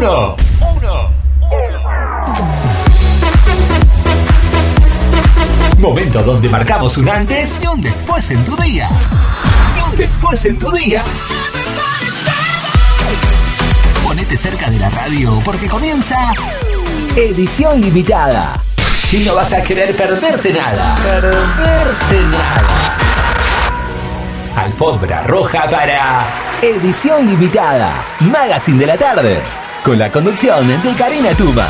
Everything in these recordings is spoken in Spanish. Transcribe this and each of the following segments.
uno. Uno. Momento donde marcamos un antes y un después en tu día. Y un después en tu día. Ponete cerca de la radio porque comienza edición limitada. Y no vas a querer perderte nada. Perderte nada. Alfombra roja para edición limitada. Magazine de la tarde. Con la conducción de Karina Tuma.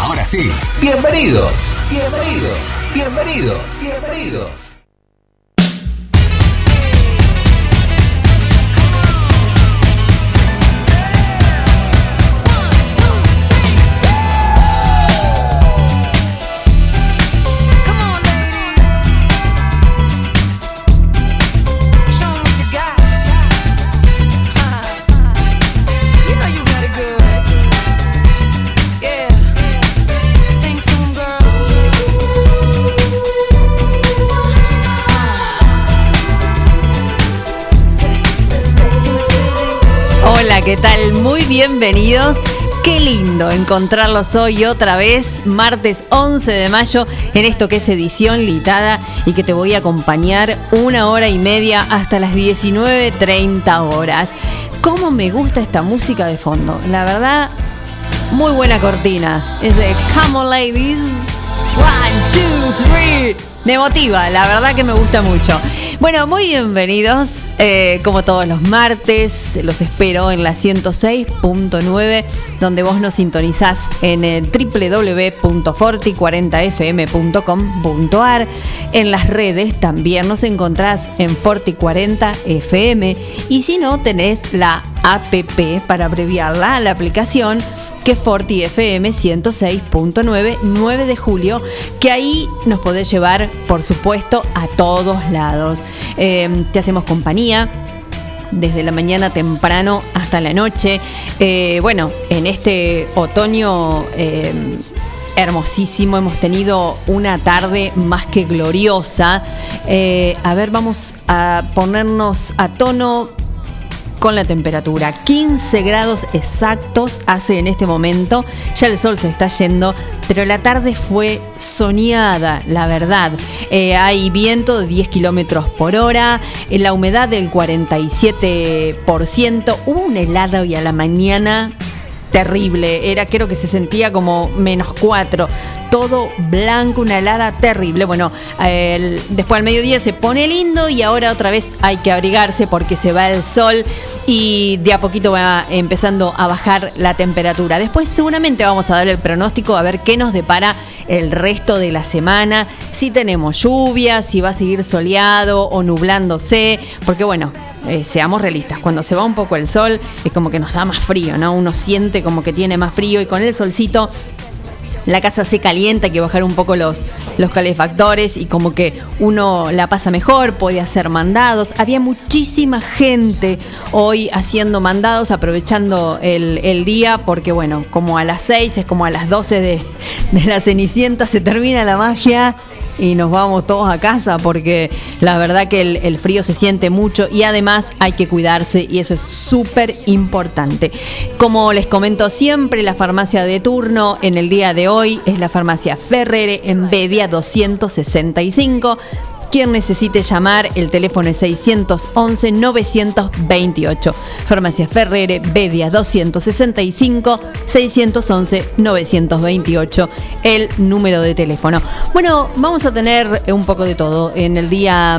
Ahora sí, bienvenidos, bienvenidos, bienvenidos, bienvenidos. ¿Qué tal? Muy bienvenidos. Qué lindo encontrarlos hoy otra vez, martes 11 de mayo, en esto que es edición litada y que te voy a acompañar una hora y media hasta las 19.30 horas. ¿Cómo me gusta esta música de fondo? La verdad, muy buena cortina. Es de Come on Ladies. One, two, three. Me motiva, la verdad que me gusta mucho. Bueno, muy bienvenidos. Eh, como todos los martes, los espero en la 106.9, donde vos nos sintonizás en el www.forti40fm.com.ar. En las redes también nos encontrás en Forti40fm. Y si no, tenés la APP para abreviarla, la aplicación que Forti FM 106.9, 9 de julio, que ahí nos podés llevar, por supuesto, a todos lados. Eh, te hacemos compañía desde la mañana temprano hasta la noche. Eh, bueno, en este otoño eh, hermosísimo, hemos tenido una tarde más que gloriosa. Eh, a ver, vamos a ponernos a tono con la temperatura. 15 grados exactos hace en este momento. Ya el sol se está yendo, pero la tarde fue soñada, la verdad. Eh, hay viento de 10 kilómetros por hora, eh, la humedad del 47%. Hubo un helado y a la mañana terrible. Era, creo que se sentía como menos 4. Todo blanco, una helada terrible. Bueno, después al mediodía se pone lindo y ahora otra vez hay que abrigarse porque se va el sol y de a poquito va empezando a bajar la temperatura. Después seguramente vamos a dar el pronóstico a ver qué nos depara el resto de la semana, si tenemos lluvia, si va a seguir soleado o nublándose, porque bueno, eh, seamos realistas, cuando se va un poco el sol es como que nos da más frío, ¿no? Uno siente como que tiene más frío y con el solcito la casa se calienta, hay que bajar un poco los, los calefactores y como que uno la pasa mejor, puede hacer mandados. Había muchísima gente hoy haciendo mandados, aprovechando el, el día, porque bueno, como a las 6, es como a las 12 de, de la Cenicienta, se termina la magia y nos vamos todos a casa porque la verdad que el, frío se siente mucho y además hay que cuidarse y eso es súper importante. Como les comento siempre, la farmacia de turno en el día de hoy es la farmacia Ferrere en Bedia 265. Quien necesite llamar, el teléfono es 611-928. Farmacia Ferrere, Bedia 265, 611-928, el número de teléfono. Bueno, vamos a tener un poco de todo en el día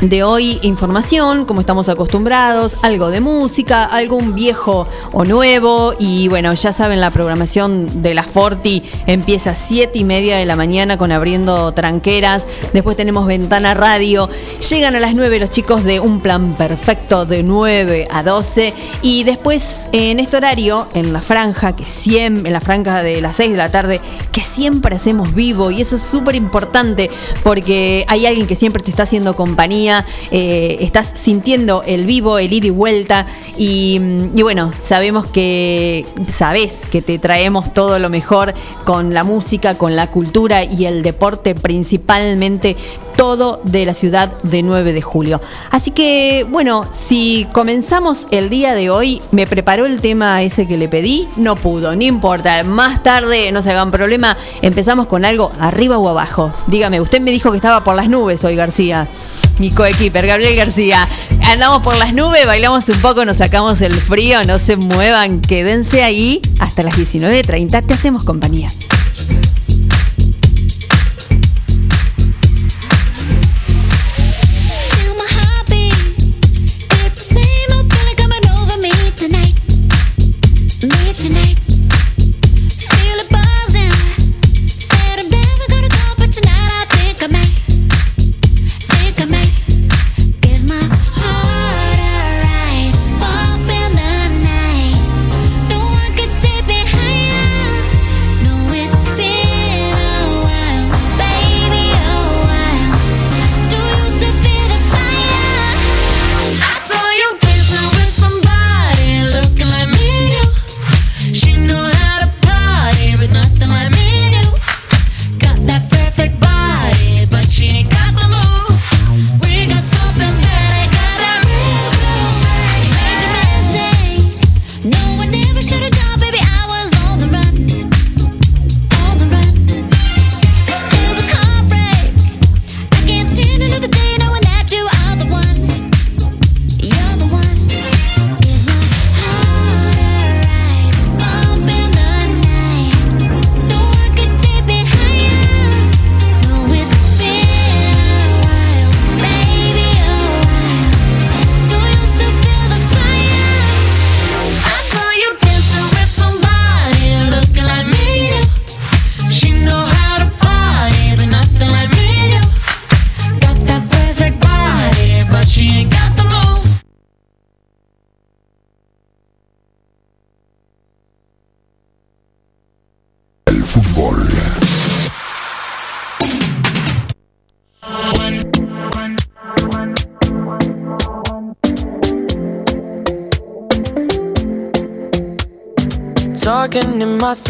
de hoy información, como estamos acostumbrados, algo de música, algún viejo o nuevo. Y bueno, ya saben, la programación de la Forti empieza a 7 y media de la mañana con abriendo tranqueras. Después tenemos Ventana Radio. Llegan a las 9 los chicos de Un Plan Perfecto de 9 a 12. Y después en este horario, en la franja, que siempre, en la franja de las 6 de la tarde, que siempre hacemos vivo. Y eso es súper importante porque hay alguien que siempre te está haciendo compañía eh, estás sintiendo el vivo, el ida y vuelta. Y, mm, y bueno, sabemos que, sabes que te traemos todo lo mejor con la música, con la cultura y el deporte principalmente todo de la ciudad de 9 de julio. Así que, bueno, si comenzamos el día de hoy, me preparó el tema ese que le pedí, no pudo, no importa. Más tarde, no se hagan problema, empezamos con algo arriba o abajo. Dígame, usted me dijo que estaba por las nubes hoy, García. Mi coequiper, Gabriel García. Andamos por las nubes, bailamos un poco, nos sacamos el frío, no se muevan, quédense ahí. Hasta las 19.30 te hacemos compañía.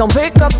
Don't pick up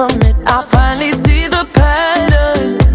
from it. I finally see the pattern.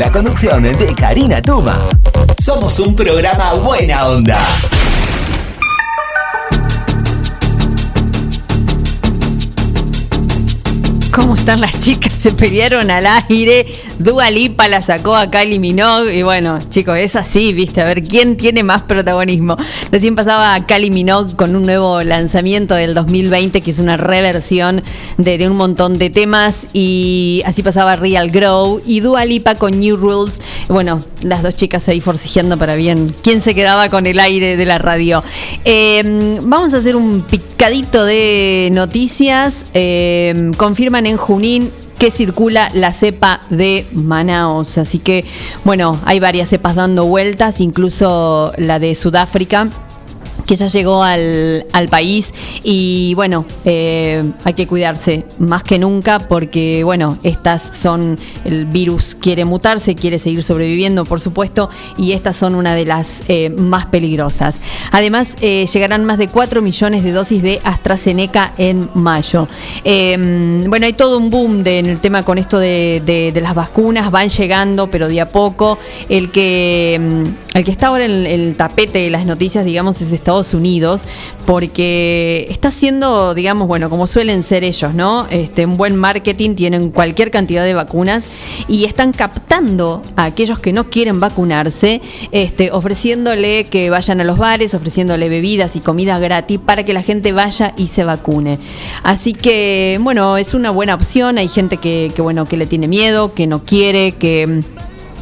La conducción de Karina Tuma. Somos un programa buena onda. ¿Cómo están las chicas? Se pelearon al aire. Dua Lipa la sacó a Kylie Minogue. Y bueno, chicos, es así, ¿viste? A ver quién tiene más protagonismo. Recién pasaba a Kylie Minogue con un nuevo lanzamiento del 2020, que es una reversión de, un montón de temas. Y así pasaba Real Grow. Y Dua Lipa con New Rules. Bueno, las dos chicas ahí forcejeando para bien. ¿Quién se quedaba con el aire de la radio? Eh, vamos a hacer un picadito de noticias. Eh, confirman en Junín que circula la cepa de Manaos. Así que, bueno, hay varias cepas dando vueltas, incluso la de Sudáfrica que ya llegó al, al país y bueno, eh, hay que cuidarse más que nunca porque bueno, estas son, el virus quiere mutarse, quiere seguir sobreviviendo por supuesto y estas son una de las eh, más peligrosas. Además, eh, llegarán más de 4 millones de dosis de AstraZeneca en mayo. Bueno, hay todo un boom de, en el tema con esto de, de- de las vacunas, van llegando pero de a poco. El que, mm, el que está ahora en el tapete de las noticias, digamos, es Estados Unidos, porque está haciendo, digamos, bueno, como suelen ser ellos, ¿no? Este, un buen marketing, tienen cualquier cantidad de vacunas y están captando a aquellos que no quieren vacunarse, este, ofreciéndole que vayan a los bares, ofreciéndole bebidas y comida gratis para que la gente vaya y se vacune. Así que, bueno, es una buena opción. Hay gente que, que bueno, que le tiene miedo, que no quiere, que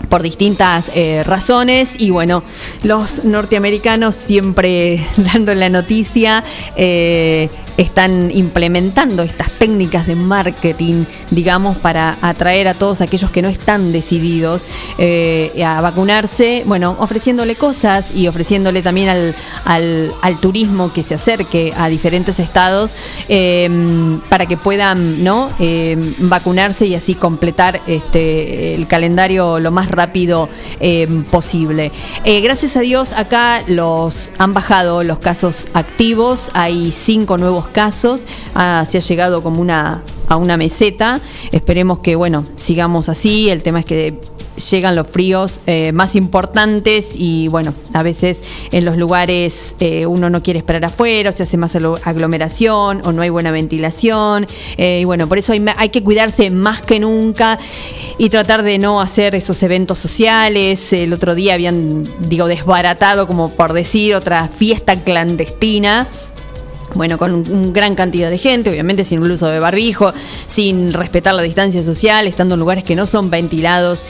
por distintas eh, razones y bueno, los norteamericanos siempre dando la noticia eh, están implementando estas técnicas de marketing, digamos, para atraer a todos aquellos que no están decididos eh, a vacunarse, bueno, ofreciéndole cosas y ofreciéndole también al, al, al turismo que se acerque a diferentes estados eh, para que puedan ¿no? Eh, vacunarse y así completar este, el calendario lo más rápido eh, posible. Eh, gracias a Dios acá los han bajado los casos activos, hay cinco nuevos casos, Ah, se ha llegado como una a una meseta, esperemos que bueno, sigamos así, el tema es que llegan los fríos eh, más importantes y bueno, a veces en los lugares eh, uno no quiere esperar afuera, o se hace más aglo- aglomeración o no hay buena ventilación eh, y bueno, por eso hay, que cuidarse más que nunca y tratar de no hacer esos eventos sociales. El otro día habían, digo, desbaratado, como por decir, otra fiesta clandestina bueno, con un gran cantidad de gente, obviamente sin el uso de barbijo, sin respetar la distancia social, estando en lugares que no son ventilados.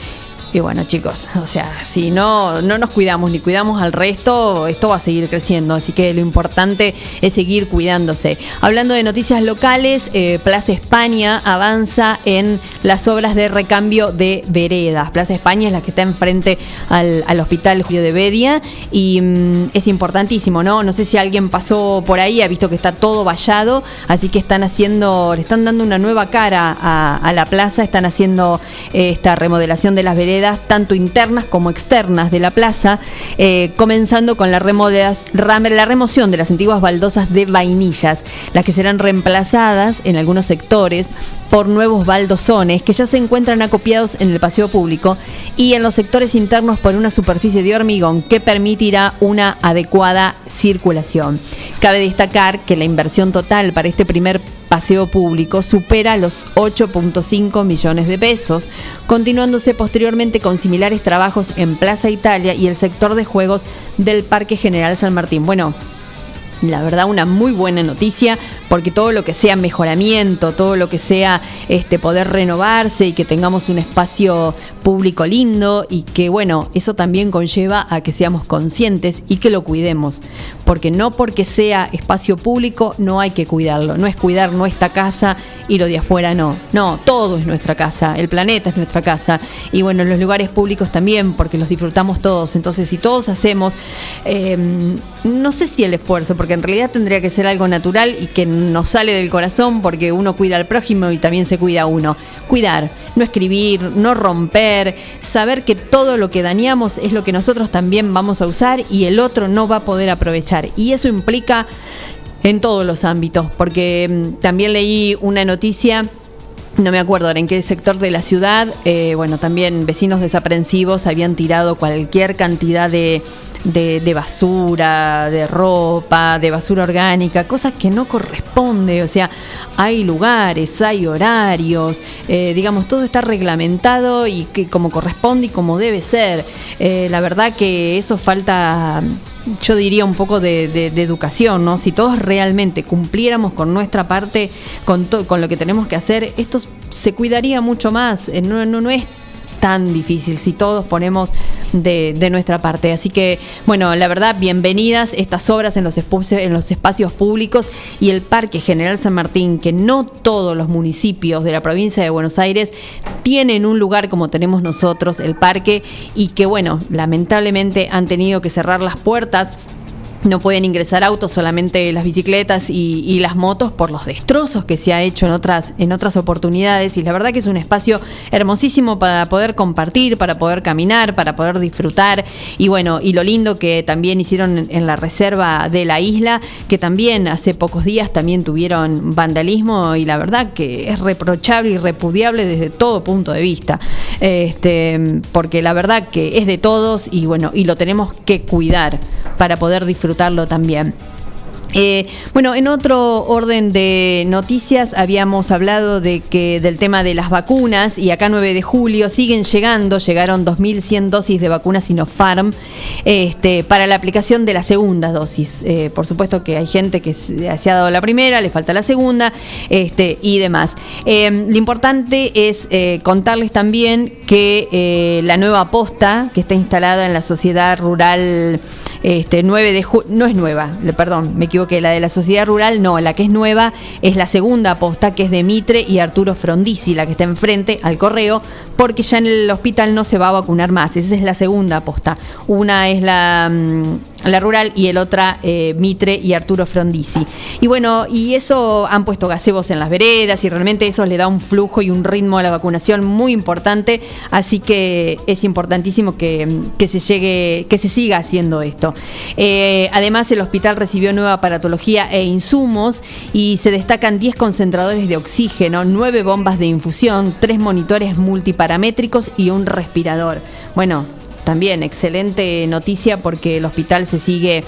Y bueno, chicos, o sea, si no, no nos cuidamos ni cuidamos al resto, esto va a seguir creciendo. Así que lo importante es seguir cuidándose. Hablando de noticias locales, eh, Plaza España avanza en las obras de recambio de veredas. Plaza España es la que está enfrente al, al hospital Julio de Bedia y mm, es importantísimo, ¿no? No sé si alguien pasó por ahí, ha visto que está todo vallado, así que están haciendo, le están dando una nueva cara a, la plaza, están haciendo eh, esta remodelación de las veredas, tanto internas como externas de la plaza, eh, comenzando con la, remodelas- la remoción de las antiguas baldosas de vainillas, las que serán reemplazadas en algunos sectores por nuevos baldosones que ya se encuentran acopiados en el paseo público y en los sectores internos por una superficie de hormigón que permitirá una adecuada circulación. Cabe destacar que la inversión total para este primer paseo público supera los 8.5 millones de pesos, continuándose posteriormente con similares trabajos en Plaza Italia y el sector de juegos del Parque General San Martín. Bueno, la verdad una muy buena noticia porque todo lo que sea mejoramiento, todo lo que sea este poder renovarse y que tengamos un espacio público lindo y que bueno, eso también conlleva a que seamos conscientes y que lo cuidemos, porque no porque sea espacio público no hay que cuidarlo, no es cuidar nuestra casa y lo de afuera no, no, todo es nuestra casa, el planeta es nuestra casa y bueno, los lugares públicos también porque los disfrutamos todos, entonces si todos hacemos, eh, no sé si el esfuerzo, porque en realidad tendría que ser algo natural y que nos sale del corazón porque uno cuida al prójimo y también se cuida a uno. Cuidar, no escribir, no romper, saber que todo lo que dañamos es lo que nosotros también vamos a usar y el otro no va a poder aprovechar. Y eso implica en todos los ámbitos, porque mm, también leí una noticia no me acuerdo ahora en qué sector de la ciudad, eh, bueno, también vecinos desaprensivos habían tirado cualquier cantidad de, de, basura, de ropa, de basura orgánica, cosas que no corresponde, o sea, hay lugares, hay horarios, eh, digamos, todo está reglamentado y que como corresponde y como debe ser. Eh, la verdad que eso falta yo diría un poco de, educación, ¿no? Si todos realmente cumpliéramos con nuestra parte, con, con lo que tenemos que hacer, esto se cuidaría mucho más. Eh, no, no, no es tan difícil si todos ponemos de, nuestra parte. Así que, bueno, la verdad, bienvenidas estas obras en los, espacios, públicos y el Parque General San Martín, que no todos los municipios de la provincia de Buenos Aires tienen un lugar como tenemos nosotros, el parque, y que, bueno, lamentablemente han tenido que cerrar las puertas no pueden ingresar autos, solamente las bicicletas y, las motos por los destrozos que se ha hecho en otras, en otras oportunidades. Y la verdad que es un espacio hermosísimo para poder compartir, para poder caminar, para poder disfrutar. Y bueno, y lo lindo que también hicieron en la reserva de la isla, que también hace pocos días también tuvieron vandalismo y la verdad que es reprochable y repudiable desde todo punto de vista. Este, porque la verdad que es de todos y bueno, y lo tenemos que cuidar para poder disfrutar disfrutarlo también. Eh, bueno, en otro orden de noticias habíamos hablado de que del tema de las vacunas y acá 9 de julio siguen llegando, llegaron 2.100 dosis de vacunas Sinopharm este, para la aplicación de la segunda dosis. Eh, por supuesto que hay gente que se ha dado la primera, le falta la segunda este, y demás. Eh, lo importante es contarles también que la nueva posta que está instalada en la sociedad rural este, 9 de julio, no es nueva, perdón, me equivoco que la de la sociedad rural no, la que es nueva es la segunda posta, que es de Mitre y Arturo Frondizi, la que está enfrente al correo, porque ya en el hospital no se va a vacunar más. Esa es la segunda posta. Una es la, mm, la rural y el otra eh, Mitre y Arturo Frondizi. Y bueno, y eso han puesto gazebos en las veredas y realmente eso le da un flujo y un ritmo a la vacunación muy importante. Así que es importantísimo que, se llegue, que se siga haciendo esto. Eh, además, el hospital recibió nueva paratología e insumos y se destacan 10 concentradores de oxígeno, 9 bombas de infusión, 3 monitores multiparamétricos y un respirador. Bueno, también excelente noticia porque el hospital se sigue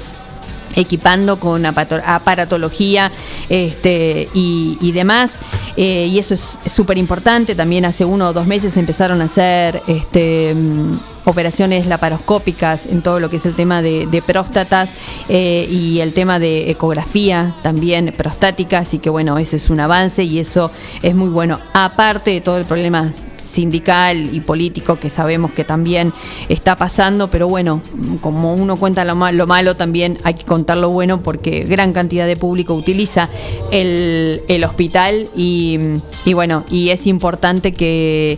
equipando con aparatología este, y, demás. Eh, y eso es súper importante. También hace uno o dos meses empezaron a hacer este, mm, operaciones laparoscópicas en todo lo que es el tema de, próstatas eh, y el tema de ecografía también prostática. Así que bueno, ese es un avance y eso es muy bueno. Aparte de todo el problema sindical y político que sabemos que también está pasando, pero bueno, como uno cuenta lo, malo, también hay que contar lo bueno porque gran cantidad de público utiliza el, hospital y, y bueno, y es importante que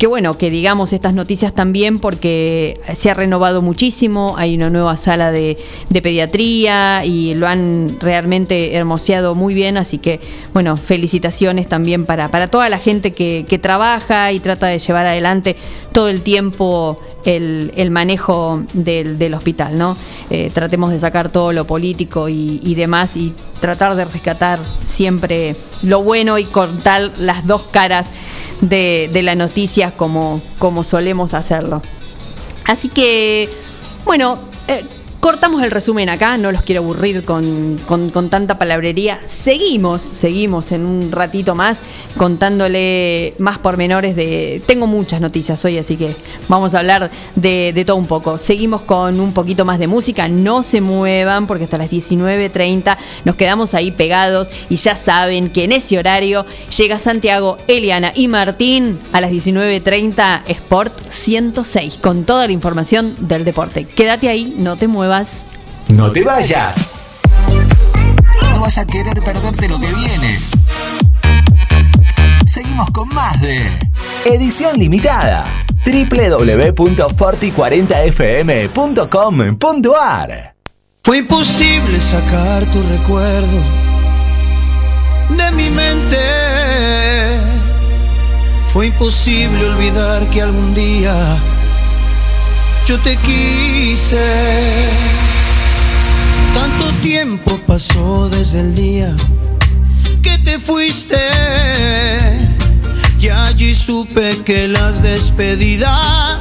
que bueno, que digamos estas noticias también porque se ha renovado muchísimo, hay una nueva sala de, pediatría y lo han realmente hermoseado muy bien, así que bueno, felicitaciones también para, para toda la gente que, trabaja y trata de llevar adelante todo el tiempo el, manejo del, hospital, ¿no? Eh, tratemos de sacar todo lo político y, demás y tratar de rescatar siempre lo bueno y contar las dos caras de, de las noticias como, como solemos hacerlo. Así que, bueno, eh, Cortamos el resumen acá, no los quiero aburrir con, tanta palabrería. Seguimos, seguimos en un ratito más contándole más pormenores de... Tengo muchas noticias hoy, así que vamos a hablar de, todo un poco. Seguimos con un poquito más de música, no se muevan porque hasta las 19.30 nos quedamos ahí pegados y ya saben que en ese horario llega Santiago, Eliana y Martín a las 19.30 Sport 106 con toda la información del deporte. Quédate ahí, no te muevas no te vayas. No vas a querer perderte lo que viene. Seguimos con más de Edición Limitada. www.forti40fm.com.ar Fue imposible sacar tu recuerdo de mi mente. Fue imposible olvidar que algún día yo te quise. Tanto tiempo pasó desde el día que te fuiste supe que las despedidas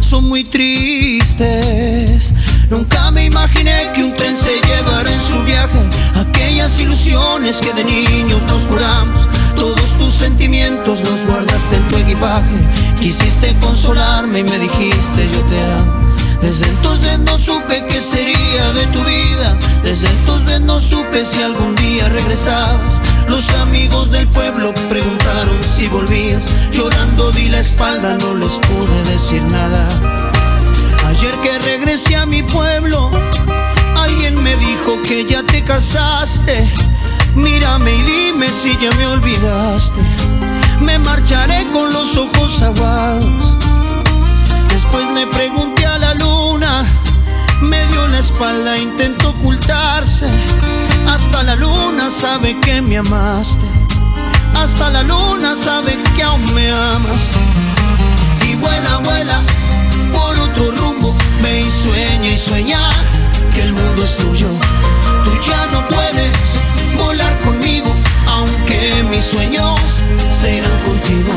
son muy tristes. Nunca me imaginé que un tren se llevara en su viaje aquellas ilusiones que de niños nos juramos. Todos tus sentimientos los guardaste en tu equipaje. Quisiste consolarme y me dijiste yo te amo. Desde entonces no supe qué sería de tu vida. Desde entonces no supe si algún día regresabas. Los amigos del pueblo preguntaron si volvías. Llorando di la espalda, no les pude decir nada. Ayer que regresé a mi pueblo, alguien me dijo que ya te casaste. Mírame y dime si ya me olvidaste. Me marcharé con los ojos aguados. Después me pregunté a la luna, me dio la espalda, intentó ocultarse. Hasta la luna sabe que me amaste. Hasta la luna sabe que aún me amas. Y vuela, vuela por otro rumbo. Ve y y sueña que el mundo es tuyo. Tú ya no puedes mis sueños se irán contigo.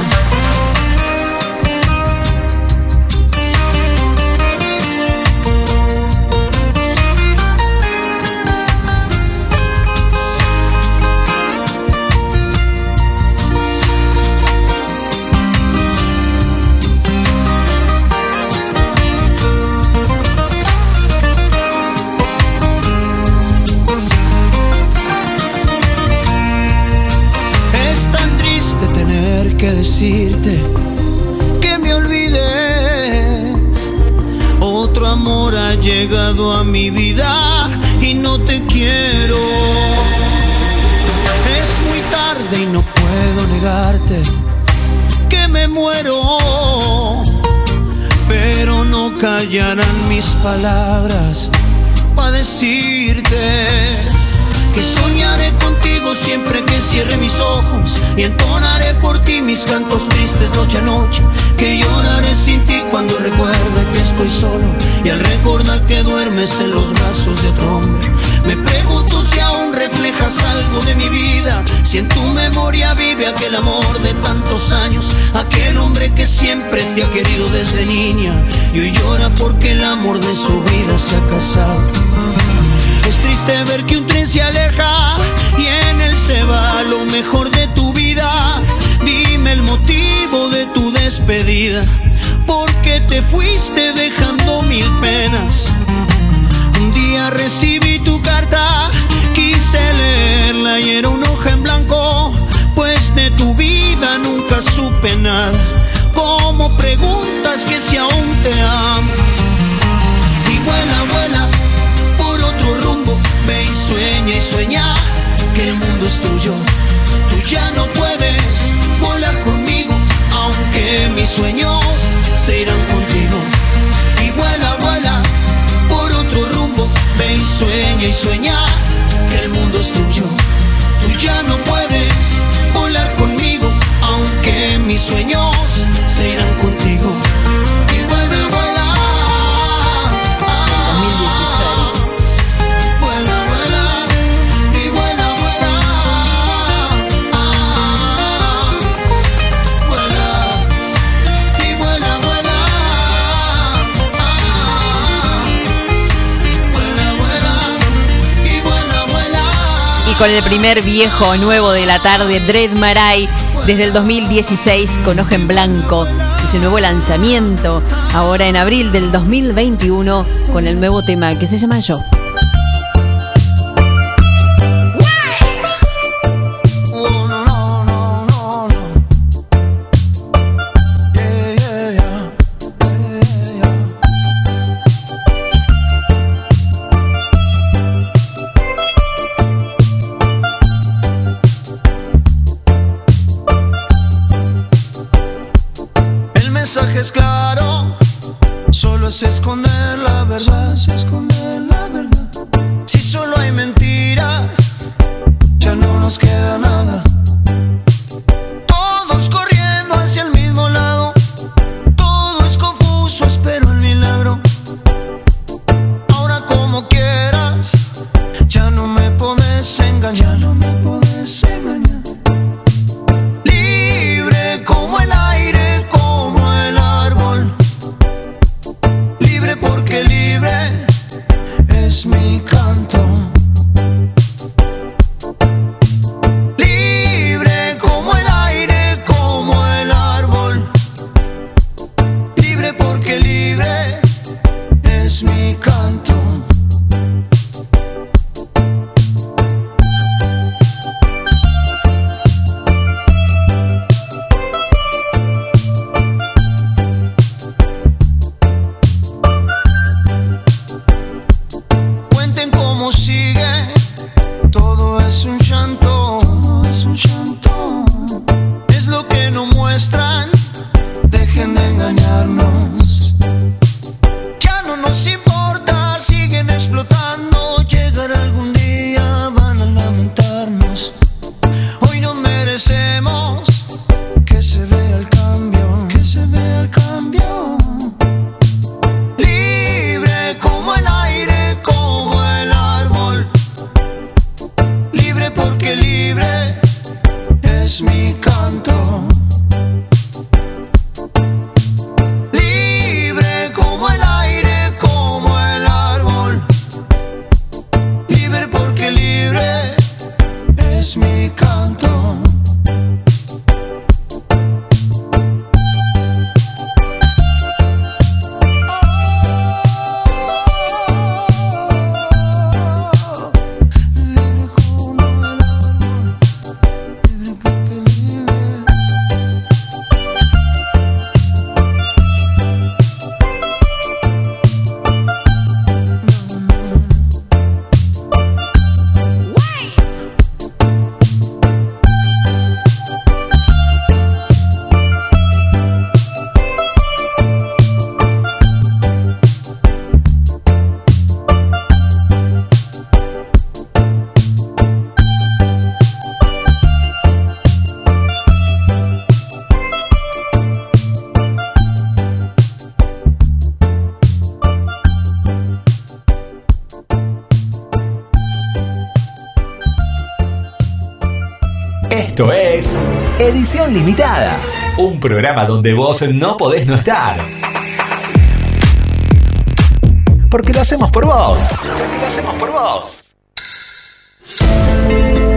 Que decirte que me olvides. Otro amor ha llegado a mi vida y no te quiero. Es muy tarde y no puedo negarte que me muero. Pero no callarán mis palabras para decirte que soñaré contigo siempre que cierre mis ojos y entonaré por ti mis cantos tristes noche a noche. Que lloraré sin ti cuando recuerde que estoy solo y al recordar que duermes en los brazos de otro hombre. Me pregunto si aún reflejas algo de mi vida, si en tu memoria vive aquel amor de tantos años, aquel hombre que siempre te ha querido desde niña y hoy llora porque el amor de su vida se ha casado. Es triste ver que un tren se aleja y en él se va lo mejor de tu vida. El motivo de tu despedida, porque te fuiste dejando mil penas. Un día recibí tu carta, quise leerla y era una hoja en blanco, pues de tu vida nunca supe nada. Como preguntas que si aún te amo. Y vuela, vuela por otro rumbo, ve y sueña y sueña que el mundo es tuyo. Tú ya no puedes volar conmigo, aunque mis sueños se irán contigo. Y vuela, vuela por otro rumbo, ve y sueña y sueña que el mundo es tuyo. Tú ya no puedes volar conmigo, aunque mis sueños se irán contigo. Con el primer viejo nuevo de la tarde, Dread Marai, desde el 2016 con Hoja en Blanco. Y su nuevo lanzamiento, ahora en abril del 2021, con el nuevo tema que se llama Yo. Limitada, un programa donde vos no podés no estar. Porque lo hacemos por vos. Porque lo hacemos por vos.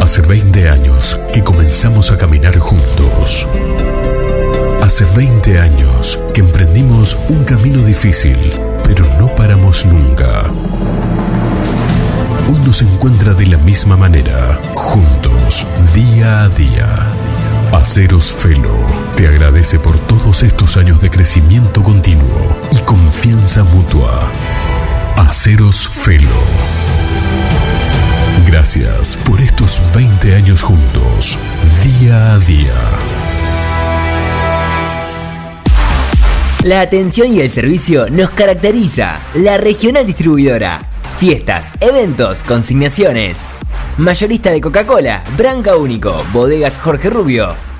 Hace 20 años que comenzamos a caminar juntos. Hace 20 años que emprendimos un camino difícil, pero no paramos nunca. Hoy nos encuentra de la misma manera, juntos, día a día. Aceros Felo te agradece por todos estos años de crecimiento continuo y confianza mutua. Aceros Felo. Gracias por estos 20 años juntos, día a día. La atención y el servicio nos caracteriza. La regional distribuidora. Fiestas, eventos, consignaciones. Mayorista de Coca-Cola, Branca Único, Bodegas Jorge Rubio,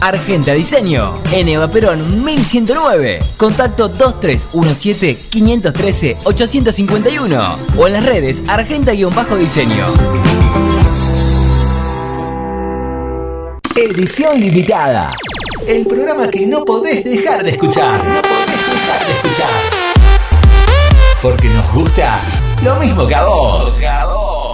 Argenta Diseño, en Eva Perón 1109. Contacto 2317-513-851 o en las redes Argenta-Diseño. Edición limitada. El programa que no podés dejar de escuchar. No podés dejar de escuchar. Porque nos gusta lo mismo que a vos. Que a vos.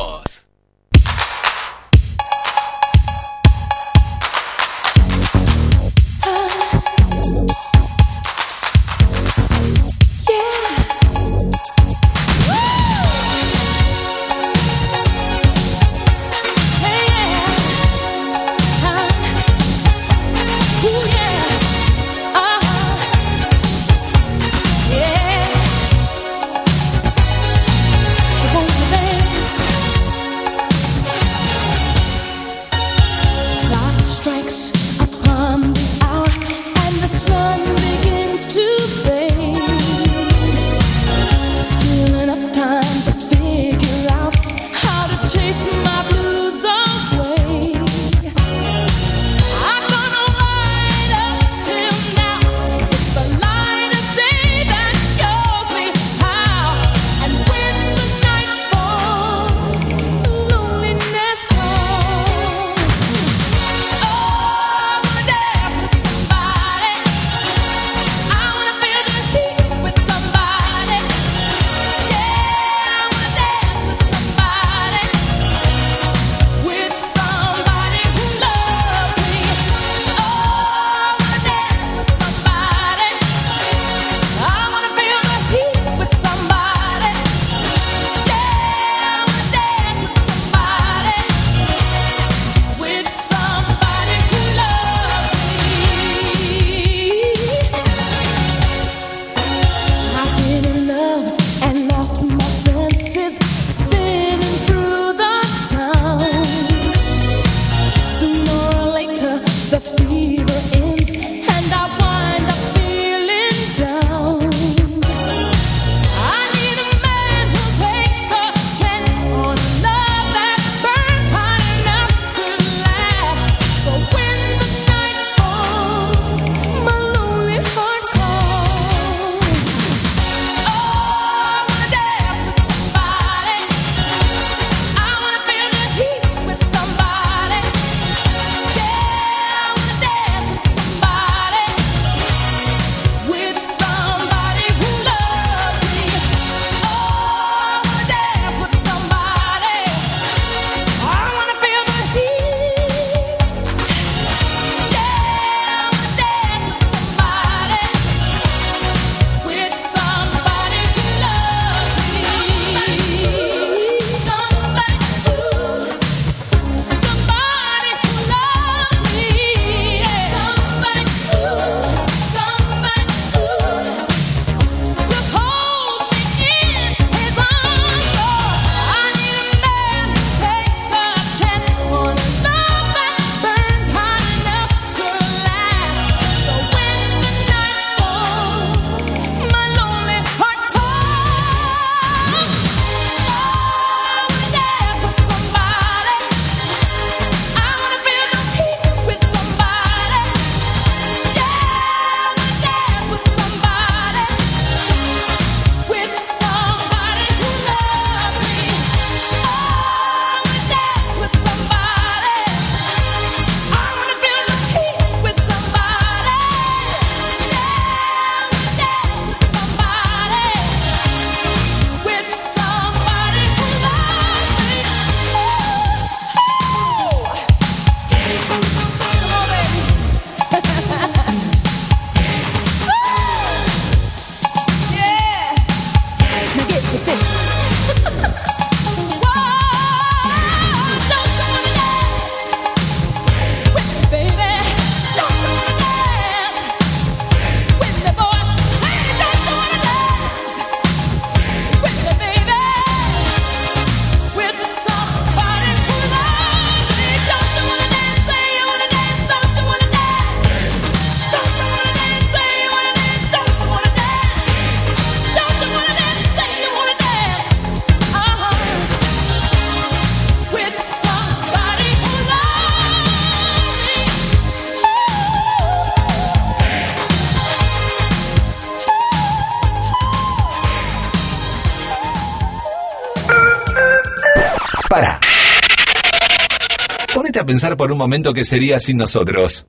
Pensar por un momento qué sería sin nosotros.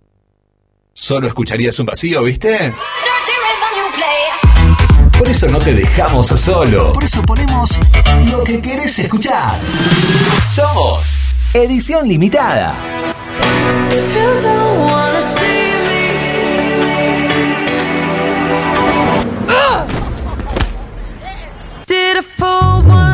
Solo escucharías un vacío, ¿viste? Por eso no te dejamos solo. Por eso ponemos lo que querés escuchar. Somos Edición Limitada.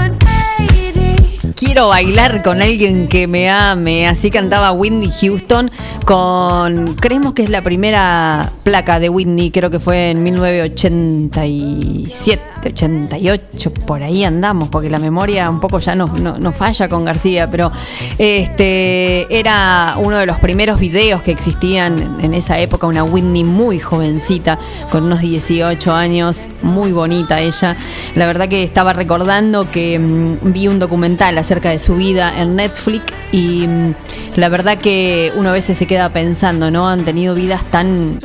Quiero bailar con alguien que me ame. Así cantaba Whitney Houston con. Creemos que es la primera placa de Whitney, creo que fue en 1987, 88, por ahí andamos, porque la memoria un poco ya no, no, falla con García, pero este era uno de los primeros videos que existían en esa época, una Whitney muy jovencita, con unos 18 años, muy bonita ella. La verdad que estaba recordando que mm, vi un documental acerca de su vida en Netflix y mm, la verdad que uno a veces se queda pensando, ¿no? Han tenido vidas tan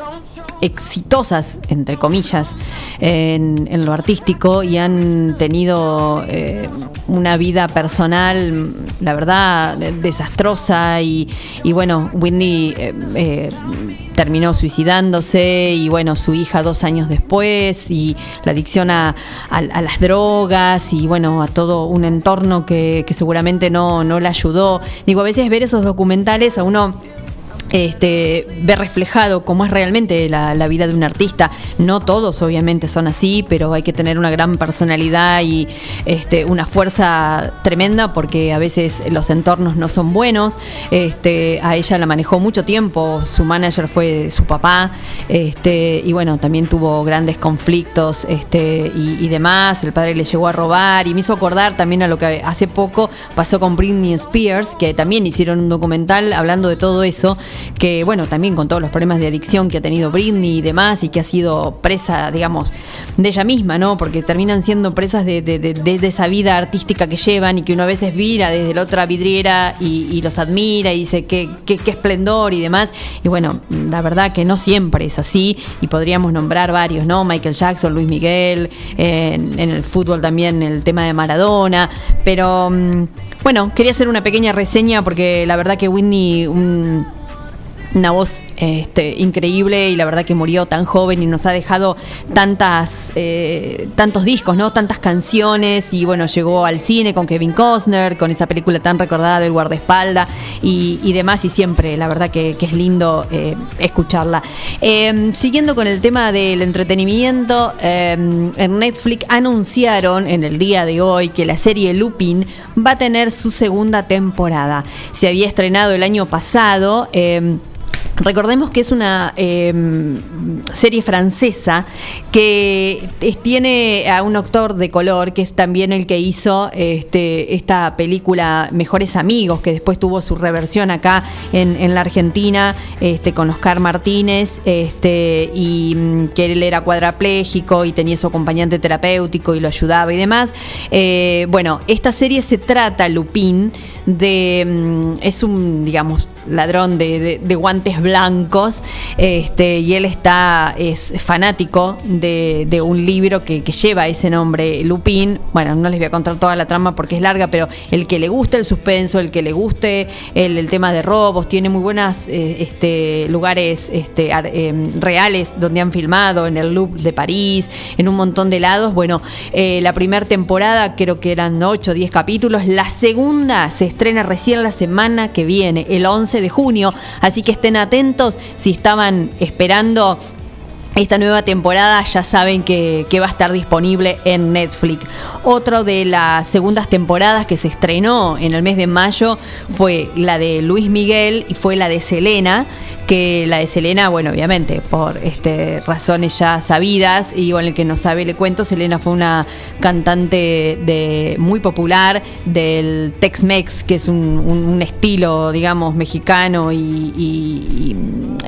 exitosas, entre comillas, en, lo artístico y han tenido eh, una vida personal, la verdad, desastrosa y, bueno, Whitney eh, eh, terminó suicidándose y bueno, su hija dos años después y la adicción a, las drogas y bueno, a todo un entorno que, que seguramente no, no la ayudó. Digo, a veces ver esos documentales a uno este, ver reflejado cómo es realmente la, vida de un artista. No todos obviamente son así, pero hay que tener una gran personalidad y este, una fuerza tremenda porque a veces los entornos no son buenos. Este, a ella la manejó mucho tiempo, su manager fue su papá este, y bueno, también tuvo grandes conflictos este, y, demás. El padre le llegó a robar y me hizo acordar también a lo que hace poco pasó con Britney Spears, que también hicieron un documental hablando de todo eso que bueno, también con todos los problemas de adicción que ha tenido Britney y demás, y que ha sido presa, digamos, de ella misma, ¿no? Porque terminan siendo presas de, esa vida artística que llevan y que uno a veces mira desde la otra vidriera y, los admira y dice qué, qué, esplendor y demás. Y bueno, la verdad que no siempre es así, y podríamos nombrar varios, ¿no? Michael Jackson, Luis Miguel, en, el fútbol también el tema de Maradona, pero mm, bueno, quería hacer una pequeña reseña porque la verdad que Whitney una voz este, increíble y la verdad que murió tan joven y nos ha dejado tantas eh, tantos discos, ¿no? Tantas canciones y bueno, llegó al cine con Kevin Costner, con esa película tan recordada del guardaespaldas y, demás y siempre, la verdad que, es lindo eh, escucharla. Em, siguiendo con el tema del entretenimiento, em, en Netflix anunciaron en el día de hoy que la serie Lupin va a tener su segunda temporada. Se había estrenado el año pasado. Em, Recordemos que es una em, serie francesa que tiene a un actor de color que es también el que hizo este, esta película Mejores Amigos, que después tuvo su reversión acá en, la Argentina este, con Oscar Martínez, este, y mm, que él era cuadraplégico y tenía su acompañante terapéutico y lo ayudaba y demás. Eh, bueno, esta serie se trata, Lupin, de. Mm, es un, digamos, ladrón de, guantes blancos, este, y él está, es fanático de, un libro que, lleva ese nombre, Lupin. Bueno, no les voy a contar toda la trama porque es larga, pero el que le guste el suspenso, el que le guste el, tema de robos, tiene muy buenos eh, este, lugares este, em, reales donde han filmado, en el Loop de París, en un montón de lados. Bueno, eh, la primera temporada creo que eran 8 o 10 capítulos, la segunda se estrena recién la semana que viene, el 11 de junio, así que estén atentos si estaban esperando esta nueva temporada ya saben que, va a estar disponible en Netflix. Otro de las segundas temporadas que se estrenó en el mes de mayo fue la de Luis Miguel y fue la de Selena, que la de Selena, bueno, obviamente, por este, razones ya sabidas, y bueno, el que no sabe le cuento, Selena fue una cantante muy popular del Tex-Mex, que es un, estilo, digamos, mexicano y,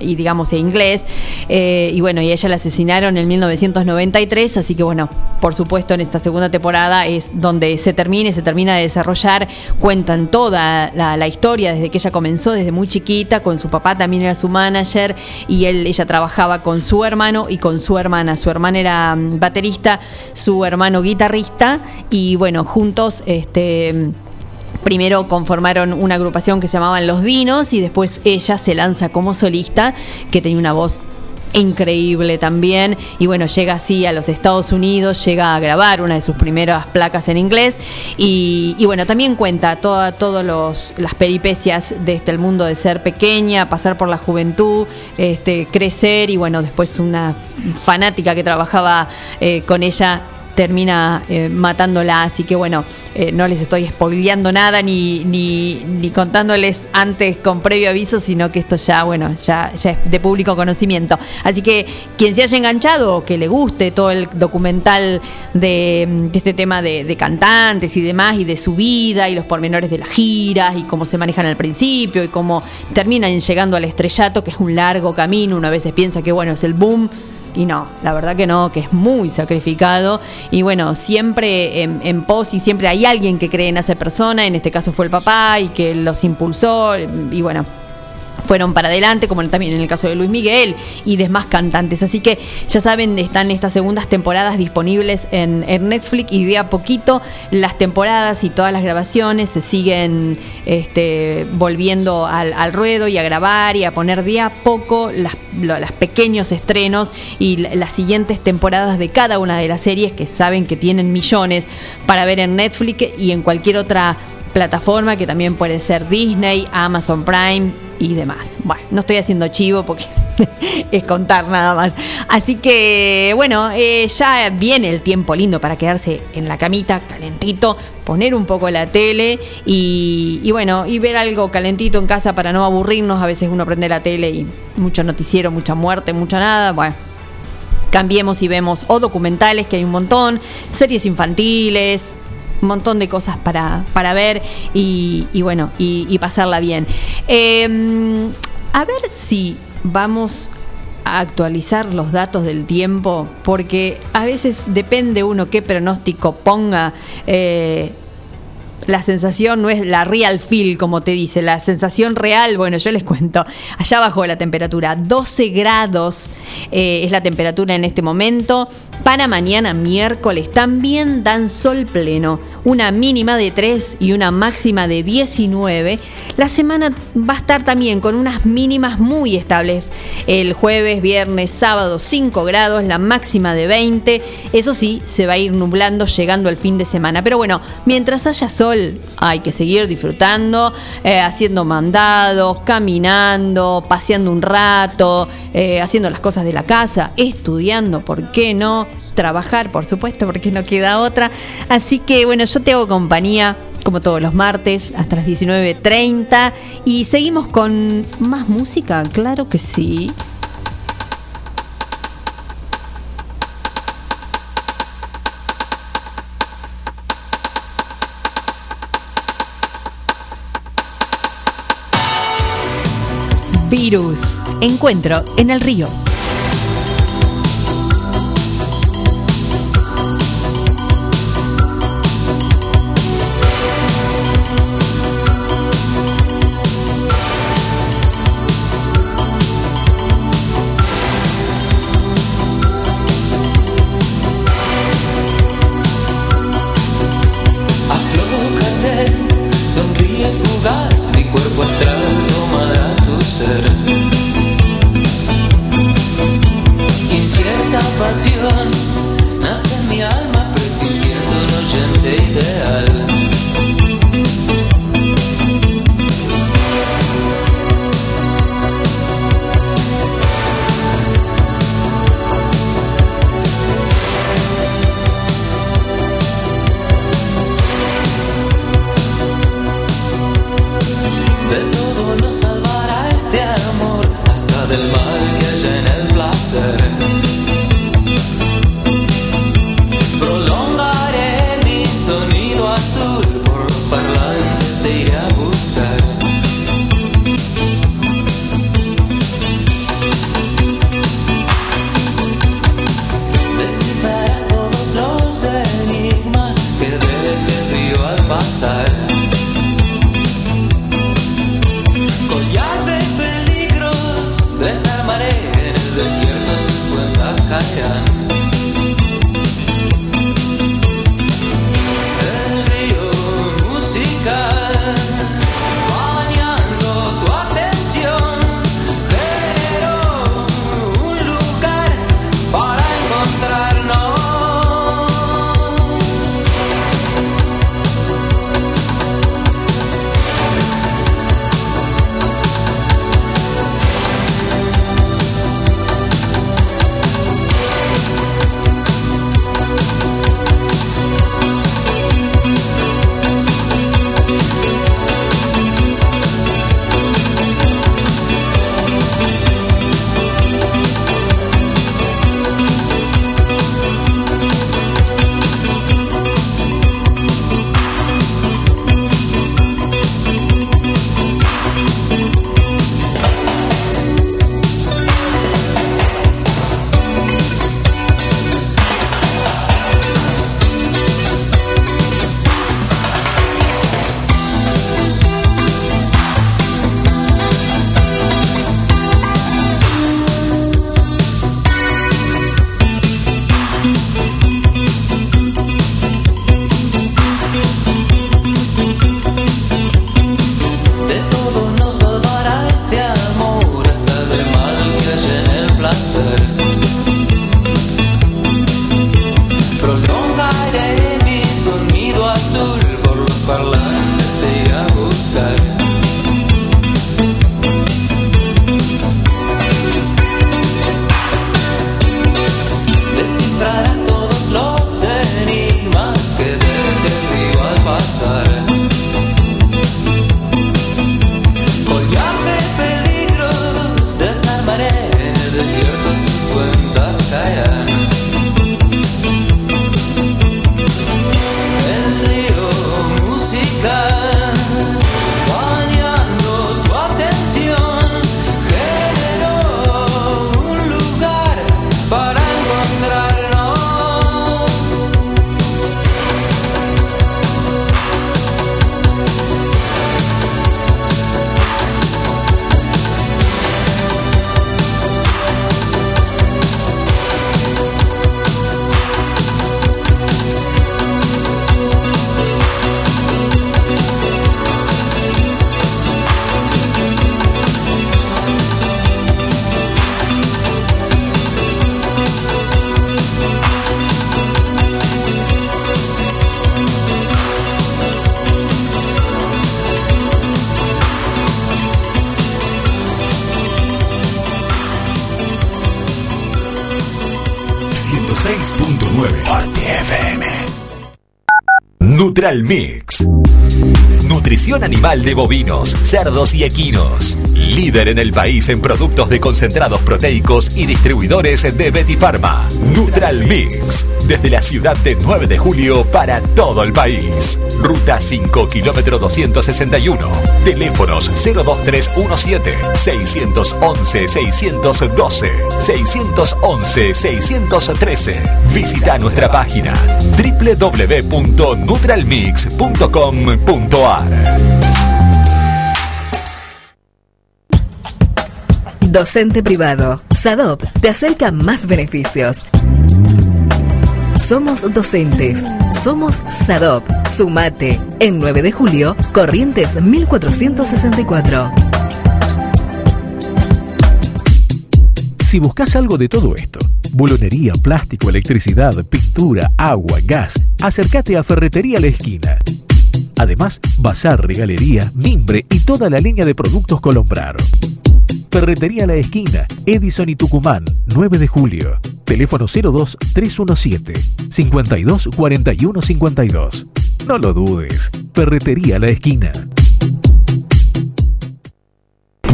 digamos, e inglés. Eh, y bueno, y ella la asesinaron en 1993, así que bueno, por supuesto en esta segunda temporada es donde se termina y se termina de desarrollar, cuentan toda la, historia desde que ella comenzó, desde muy chiquita, con su papá también era su manager y él, ella trabajaba con su hermano y con su hermana. Su hermana era mm, baterista, su hermano guitarrista y bueno, juntos este Primero conformaron una agrupación que se llamaban Los Dinos y después ella se lanza como solista, que tenía una voz increíble también. Y bueno, llega así a los Estados Unidos, llega a grabar una de sus primeras placas en inglés. Y, y bueno, también cuenta todas todas las peripecias de este, el mundo de ser pequeña, pasar por la juventud, este, crecer y bueno, después una fanática que trabajaba eh, con ella termina eh, matándola. Así que bueno, eh, no les estoy spoileando nada ni, ni, ni, contándoles antes con previo aviso, sino que esto ya, bueno, ya, ya es de público conocimiento. Así que quien se haya enganchado que le guste todo el documental de, de este tema de, de, cantantes y demás, y de su vida y los pormenores de las giras y cómo se manejan al principio y cómo terminan llegando al estrellato, que es un largo camino, uno a veces piensa que bueno, es el boom y no, la verdad que no, que es muy sacrificado. Y bueno, siempre en, en, pos y siempre hay alguien que cree en esa persona, en este caso fue el papá y que los impulsó. Y bueno, fueron para adelante, como también en el caso de Luis Miguel y demás cantantes. Así que ya saben, están estas segundas temporadas disponibles en, en Netflix y de a poquito las temporadas y todas las grabaciones se siguen este, volviendo al, ruedo y a grabar y a poner de a poco las, los pequeños estrenos y las siguientes temporadas de cada una de las series que saben que tienen millones para ver en Netflix y en cualquier otra plataforma que también puede ser Disney, Amazon Prime y demás. Bueno, no estoy haciendo chivo porque es contar nada más. Así que bueno, eh, ya viene el tiempo lindo para quedarse en la camita, calentito, poner un poco la tele y, y, bueno, y ver algo calentito en casa para no aburrirnos. A veces uno prende la tele y mucho noticiero, mucha muerte, mucha nada. Bueno. Cambiemos y vemos o documentales, que hay un montón, series infantiles, un montón de cosas para, para ver y, bueno, y, pasarla bien. Eh, a ver si vamos a actualizar los datos del tiempo, porque a veces depende uno qué pronóstico ponga. Eh, la sensación no es la real feel, como te dice, la sensación real, bueno, yo les cuento, allá abajo de la temperatura, 12 grados eh, es la temperatura en este momento. Para mañana miércoles también dan sol pleno, una mínima de 3 y una máxima de 19. La semana va a estar también con unas mínimas muy estables. El jueves, viernes, sábado 5 grados, la máxima de 20. Eso sí, se va a ir nublando llegando el fin de semana. Pero bueno, mientras haya sol, hay que seguir disfrutando, eh, haciendo mandados, caminando, paseando un rato, eh, haciendo las cosas de la casa, estudiando, ¿por qué no? Trabajar, por supuesto, porque no queda otra. Así que bueno, yo te hago compañía como todos los martes, hasta las 19.30. Y seguimos con más música, claro que sí. Virus. Encuentro en el río. Mix. Nutrición animal de bovinos, cerdos y equinos. Líder en el país en productos de concentrados proteicos y distribuidores de Betty Pharma. Neutral Mix. Desde la ciudad de 9 de julio para todo el país. Ruta 5, kilómetro 261. Teléfonos 02317 611 612 611 613. Visita nuestra página www.nutralmix.com.ar Docente privado. SADOP te acerca más beneficios. Somos docentes. Somos SADOP. Sumate. En 9 de julio, Corrientes 1464. Si buscas algo de todo esto, bulonería, plástico, electricidad, pintura, agua, gas, acércate a Ferretería La Esquina. Además, bazar, regalería, mimbre y toda la línea de productos Colombrar. Ferretería La Esquina, Edison y Tucumán, 9 de julio. Teléfono 02 317 52 41 52. No lo dudes. Ferretería La Esquina.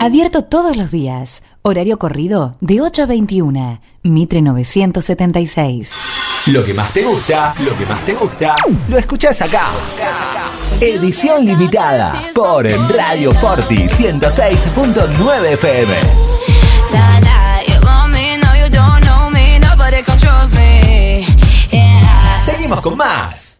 Abierto todos los días. Horario corrido de 8 a 21. Mitre 976. Lo que más te gusta, lo que más te gusta, lo escuchás acá. Edición limitada por Radio Forti 106.9 FM. Seguimos con más.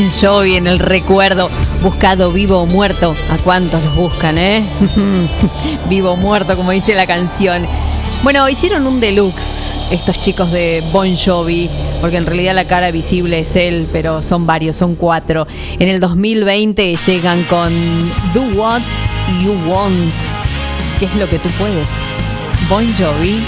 Bon Jovi en el recuerdo, buscado vivo o muerto. ¿A cuántos los buscan, eh? vivo o muerto, como dice la canción. Bueno, hicieron un deluxe estos chicos de Bon Jovi, porque en realidad la cara visible es él, pero son varios, son cuatro. En el 2020 llegan con Do What You Want, que es lo que tú puedes. Bon Jovi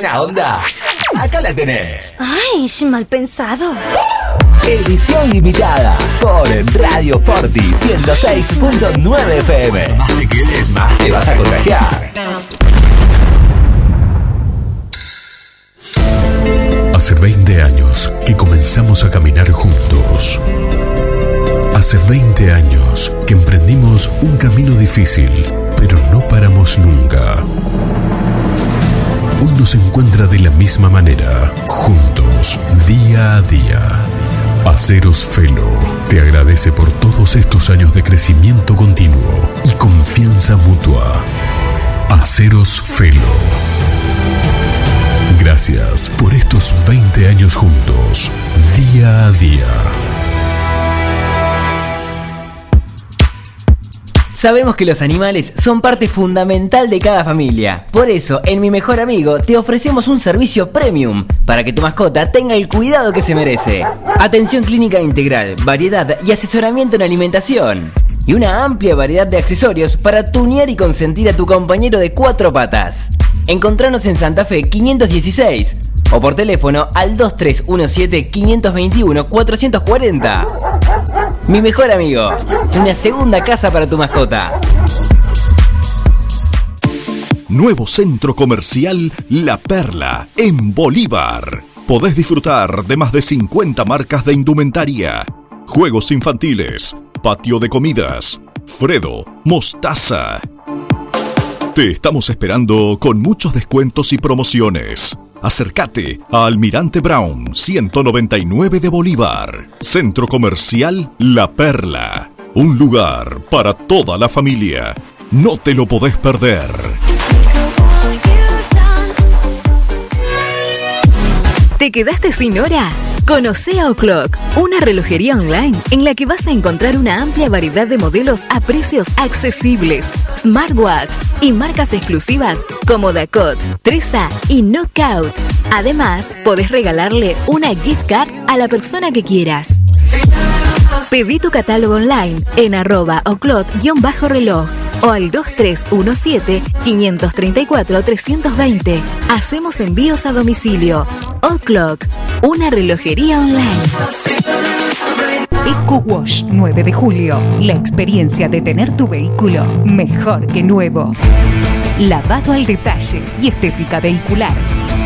buena onda? Acá la tenés. Ay, mal pensados. Edición limitada por Radio Forti 106.9 FM. Más te quedes, más te vas a contagiar. Hace 20 años que comenzamos a caminar juntos. Hace 20 años que emprendimos un camino difícil, pero no paramos nunca. Hoy nos encuentra de la misma manera, juntos, día a día. Aceros Felo te agradece por todos estos años de crecimiento continuo y confianza mutua. Aceros Felo. Gracias por estos 20 años juntos, día a día. Sabemos que los animales son parte fundamental de cada familia. Por eso, en Mi Mejor Amigo te ofrecemos un servicio premium para que tu mascota tenga el cuidado que se merece. Atención clínica integral, variedad y asesoramiento en alimentación. Y una amplia variedad de accesorios para tunear y consentir a tu compañero de cuatro patas. Encontranos en Santa Fe 516 o por teléfono al 2317-521-440. Mi mejor amigo, una segunda casa para tu mascota. Nuevo centro comercial La Perla, en Bolívar. Podés disfrutar de más de 50 marcas de indumentaria, juegos infantiles, patio de comidas, Fredo, Mostaza. Te estamos esperando con muchos descuentos y promociones. Acércate a Almirante Brown 199 de Bolívar, Centro Comercial La Perla. Un lugar para toda la familia. No te lo podés perder. ¿Te quedaste sin hora? Conoce a O'Clock, una relojería online en la que vas a encontrar una amplia variedad de modelos a precios accesibles, smartwatch y marcas exclusivas como Dakot, Tresa y Knockout. Además, podés regalarle una gift card a la persona que quieras. Pedí tu catálogo online en arroba oclot-reloj o al 2317-534-320. Hacemos envíos a domicilio. O'Clock, una relojería online. Eco Wash 9 de julio. La experiencia de tener tu vehículo mejor que nuevo. Lavado al detalle y estética vehicular.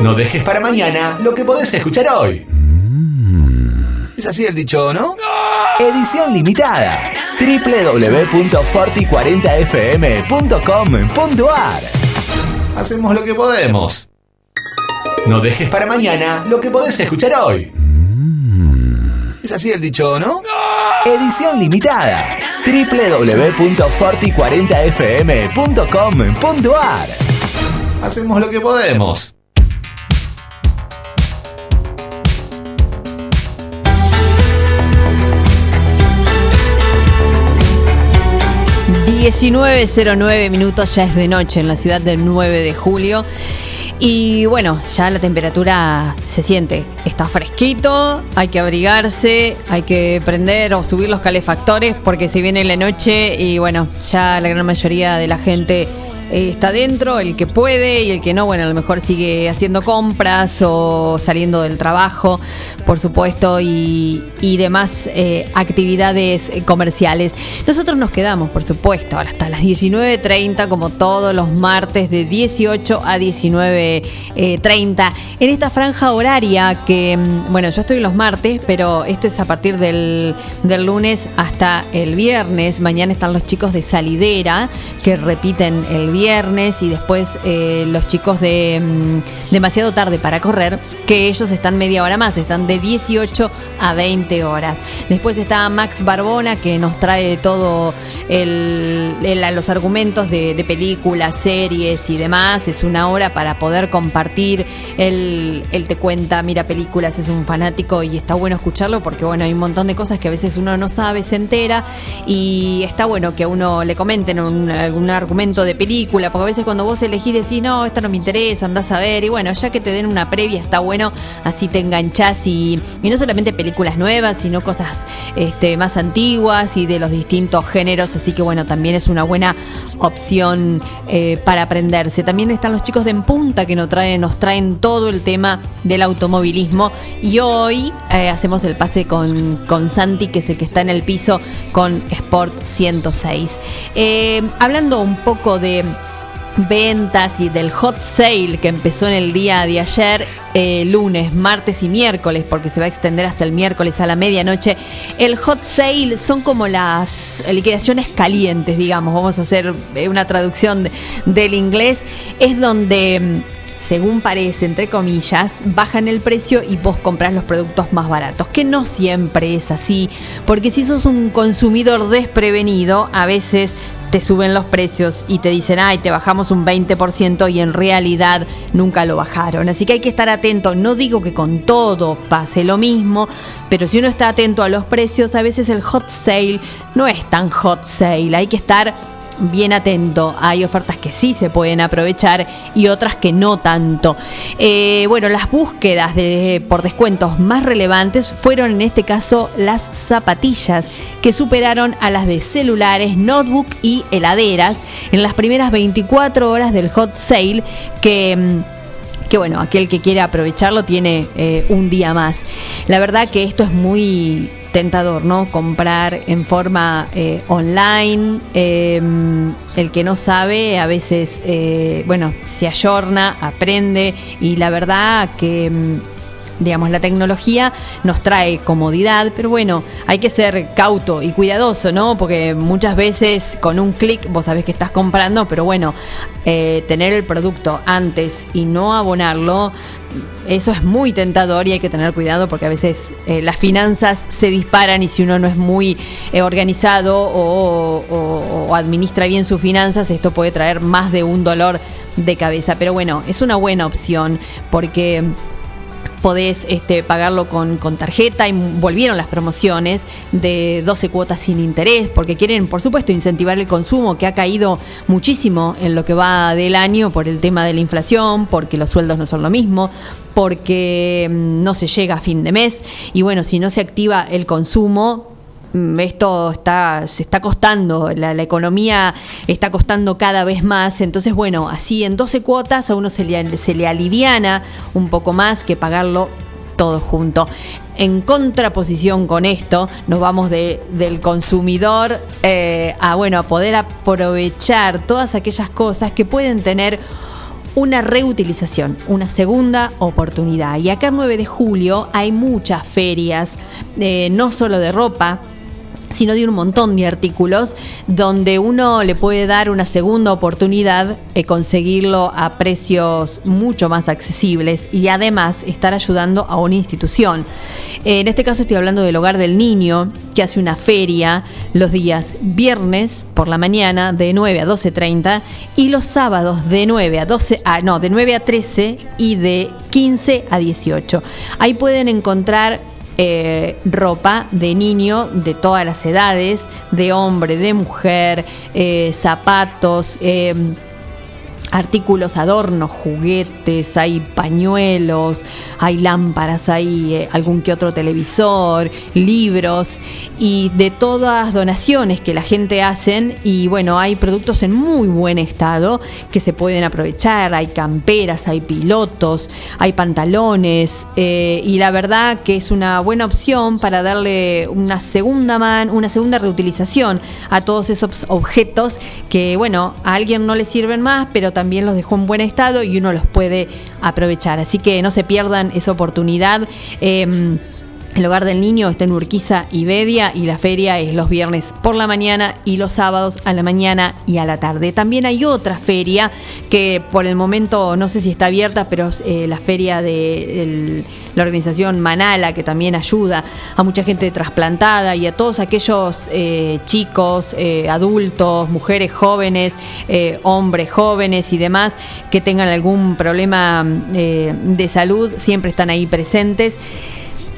No dejes para mañana lo que podés escuchar hoy. Es así el dicho, ¿no? Edición limitada. www.forti40fm.com.ar Hacemos lo que podemos. No dejes para mañana lo que podés escuchar hoy. Es así el dicho, ¿no? Edición limitada. www.forti40fm.com.ar Hacemos lo que podemos. 19.09 minutos, ya es de noche en la ciudad del 9 de julio. Y bueno, ya la temperatura se siente, está fresquito, hay que abrigarse, hay que prender o subir los calefactores porque se viene la noche y bueno, ya la gran mayoría de la gente eh, está dentro, el que puede y el que no, bueno, a lo mejor sigue haciendo compras o saliendo del trabajo, por supuesto, y, y demás eh, actividades comerciales. Nosotros nos quedamos, por supuesto, hasta las 19.30, como todos los martes, de 18 a 19.30, en esta franja horaria que, mm, bueno, yo estoy los martes, pero esto es a partir del, del lunes hasta el viernes. Mañana están los chicos de Salidera, que repiten el viernes y después eh, los chicos de mm, demasiado tarde para correr, que ellos están media hora más, están de 18 a 20 horas. Después está Max Barbona que nos trae todo los argumentos de películas, series y demás. Es una hora para poder compartir. Él, él te cuenta, mira películas, es un fanático y está bueno escucharlo porque bueno, hay un montón de cosas que a veces uno no sabe, se entera y está bueno que a uno le comenten un, algún argumento de película, porque a veces cuando vos elegís decís, no, esta no me interesa, andás a ver, y bueno, ya que te den una previa está bueno, así te enganchás y, y no solamente películas nuevas, sino cosas este, más antiguas y de los distintos géneros, así que bueno, también es una buena opción eh, para aprenderse. También están los chicos de En Punta que nos traen, nos traen todo el tema del automovilismo y hoy eh, hacemos el pase con, con Santi, que es el que está en el piso con Sport 106. Eh, hablando un poco de ventas y del hot sale que empezó en el día de ayer, eh, lunes, martes y miércoles, porque se va a extender hasta el miércoles a la medianoche. El hot sale son como las liquidaciones calientes, digamos, vamos a hacer una traducción de- del inglés, es donde... según parece, entre comillas, bajan el precio y vos compras los productos más baratos, que no siempre es así, porque si sos un consumidor desprevenido, a veces te suben los precios y te dicen, ay, te bajamos un 20% y en realidad nunca lo bajaron. Así que hay que estar atento, no digo que con todo pase lo mismo, pero si uno está atento a los precios, a veces el hot sale no es tan hot sale, hay que estar bien atento. Hay ofertas que sí se pueden aprovechar y otras que no tanto. Eh, bueno, las búsquedas de, por descuentos más relevantes fueron en este caso las zapatillas, que superaron a las de celulares, notebook y heladeras en las primeras 24 horas del hot sale que... mm, que bueno, aquel que quiere aprovecharlo tiene eh, un día más. La verdad que esto es muy tentador, ¿no? Comprar en forma eh, online. eh, el que no sabe a veces, eh, bueno, se ayorna, aprende y la verdad que... digamos, la tecnología nos trae comodidad, pero bueno, hay que ser cauto y cuidadoso, ¿no? Porque muchas veces con un clic vos sabés que estás comprando, pero bueno, eh, tener el producto antes y no abonarlo, eso es muy tentador y hay que tener cuidado porque a veces eh, las finanzas se disparan y si uno no es muy eh, organizado o administra bien sus finanzas, esto puede traer más de un dolor de cabeza. Pero bueno, es una buena opción porque podés este, pagarlo con, con tarjeta y volvieron las promociones de 12 cuotas sin interés porque quieren por supuesto incentivar el consumo que ha caído muchísimo en lo que va del año por el tema de la inflación, porque los sueldos no son lo mismo, porque mm, no se llega a fin de mes y bueno, si no se activa el consumo, esto está, se está costando, la, la economía está costando cada vez más, entonces bueno, así en 12 cuotas a uno se le, se le aliviana un poco más que pagarlo todo junto. En contraposición con esto, nos vamos de- del consumidor eh, a bueno a poder aprovechar todas aquellas cosas que pueden tener una reutilización, una segunda oportunidad. Y acá el 9 de julio hay muchas ferias, eh, no solo de ropa, sino de un montón de artículos donde uno le puede dar una segunda oportunidad, eh, conseguirlo a precios mucho más accesibles y además estar ayudando a una institución. Eh, en este caso estoy hablando del Hogar del Niño, que hace una feria los días viernes por la mañana de 9 a 12.30 y los sábados de 9 a 12, ah, no, de 9 a 13 y de 15 a 18. Ahí pueden encontrar eh, ropa de niño de todas las edades, de hombre, de mujer, eh, zapatos. eh, artículos, adornos, juguetes, hay pañuelos, hay lámparas, hay eh, algún que otro televisor, libros y de todas donaciones que la gente hacen y bueno, hay productos en muy buen estado que se pueden aprovechar, hay camperas, hay pilotos, hay pantalones eh, y la verdad que es una buena opción para darle una segunda man, una segunda reutilización a todos esos objetos que bueno, a alguien no le sirven más, pero también los dejó en buen estado y uno los puede aprovechar. Así que no se pierdan esa oportunidad. Eh, el hogar del niño está en Urquiza y Bedia y la feria es los viernes por la mañana y los sábados a la mañana y a la tarde. También hay otra feria que por el momento no sé si está abierta, pero es eh, la feria de la organización Manala que también ayuda a mucha gente trasplantada y a todos aquellos eh, chicos, eh, adultos, mujeres jóvenes, hombres jóvenes y demás que tengan algún problema de salud, siempre están ahí presentes.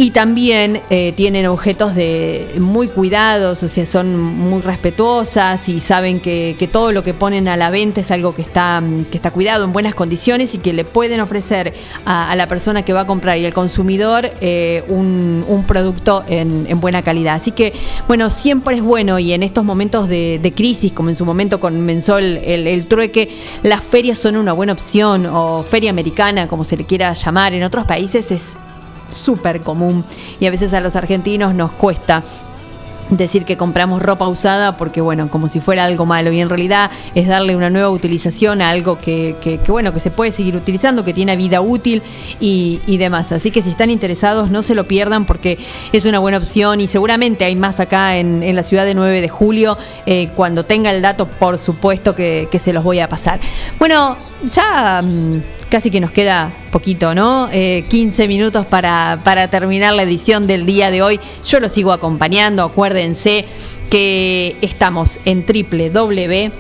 Y también eh, tienen objetos de muy cuidados, o sea, son muy respetuosas y saben que, que todo lo que ponen a la venta es algo que está, que está cuidado en buenas condiciones y que le pueden ofrecer a, la persona que va a comprar y al consumidor eh, un, producto en, en buena calidad. Así que, bueno, siempre es bueno y en estos momentos de, de crisis, como en su momento comenzó el, el- el trueque, las ferias son una buena opción o feria americana, como se le quiera llamar. En otros países es súper común y a veces a los argentinos nos cuesta decir que compramos ropa usada porque bueno, como si fuera algo malo y en realidad es darle una nueva utilización a algo que, que- bueno, que se puede seguir utilizando, que tiene vida útil y, y demás. Así que si están interesados no se lo pierdan porque es una buena opción y seguramente hay más acá en, en la ciudad de 9 de julio. Eh, cuando tenga el dato, por supuesto que, que se los voy a pasar. Bueno, ya... Casi que nos queda poquito, ¿no? Eh, 15 minutos para, para terminar la edición del día de hoy. Yo los sigo acompañando. Acuérdense que estamos en www.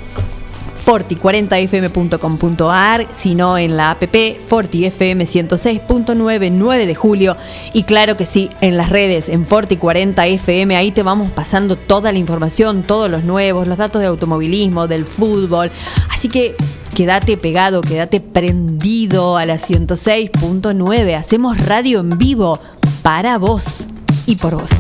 forti40fm.com.ar, sino en la app FortiFM 106.9, 9 de julio. Y claro que sí, en las redes, en Forti40FM, ahí te vamos pasando toda la información, todos los nuevos, los datos de automovilismo, del fútbol. Así que quédate pegado, quédate prendido a la 106.9. Hacemos radio en vivo para vos y por vos.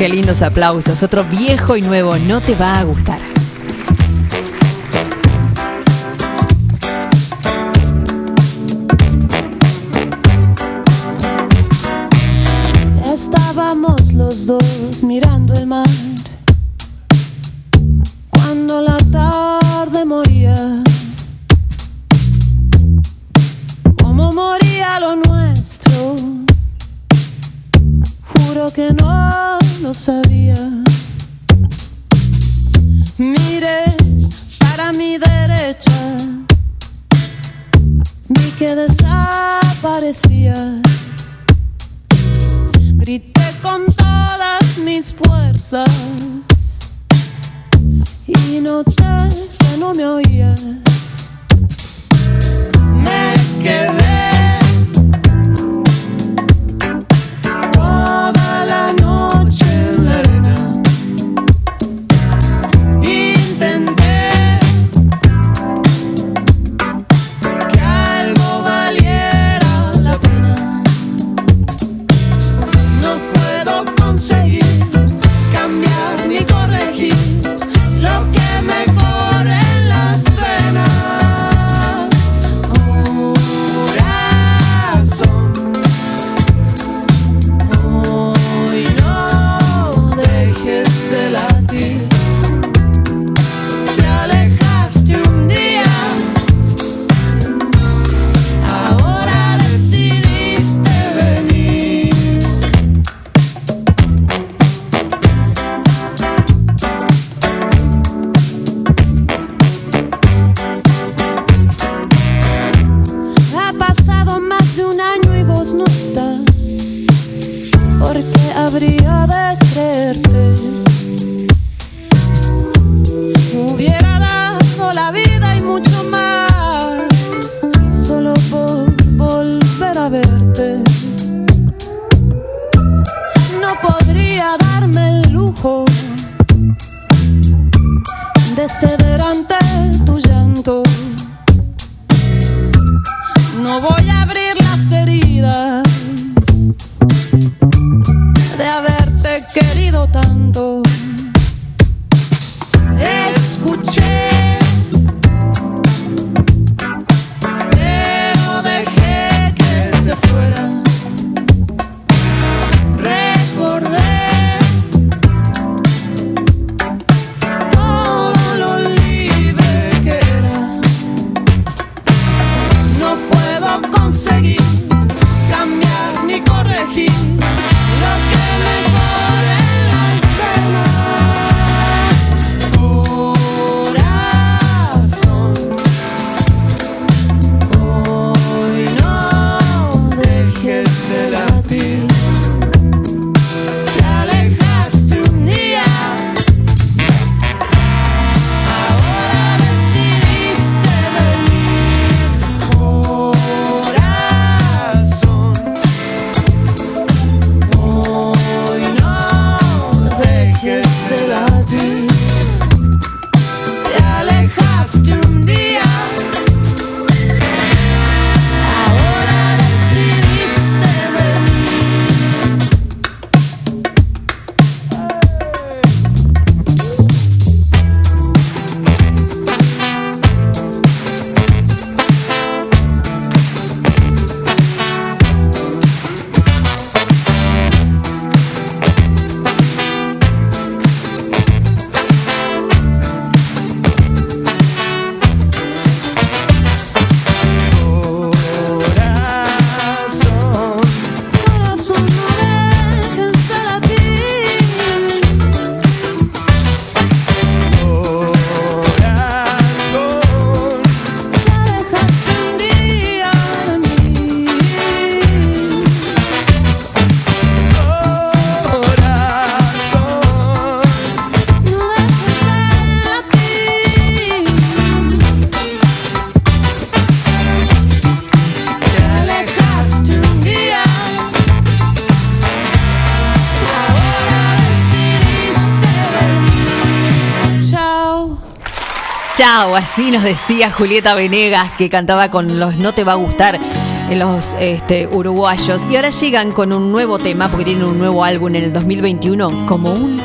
Qué lindos aplausos. Otro viejo y nuevo no te va a gustar. Estábamos los dos mirando el mar cuando la tarde moría. Como moría lo nuestro, juro que no lo sabía. Miré para mi derecha, vi que desaparecías. Grité con todas mis fuerzas y noté que no me oías. now, así nos decía Julieta Venegas, que cantaba con los No te va a gustar los este, uruguayos. Y ahora llegan con un nuevo tema, porque tienen un nuevo álbum en el 2021, como un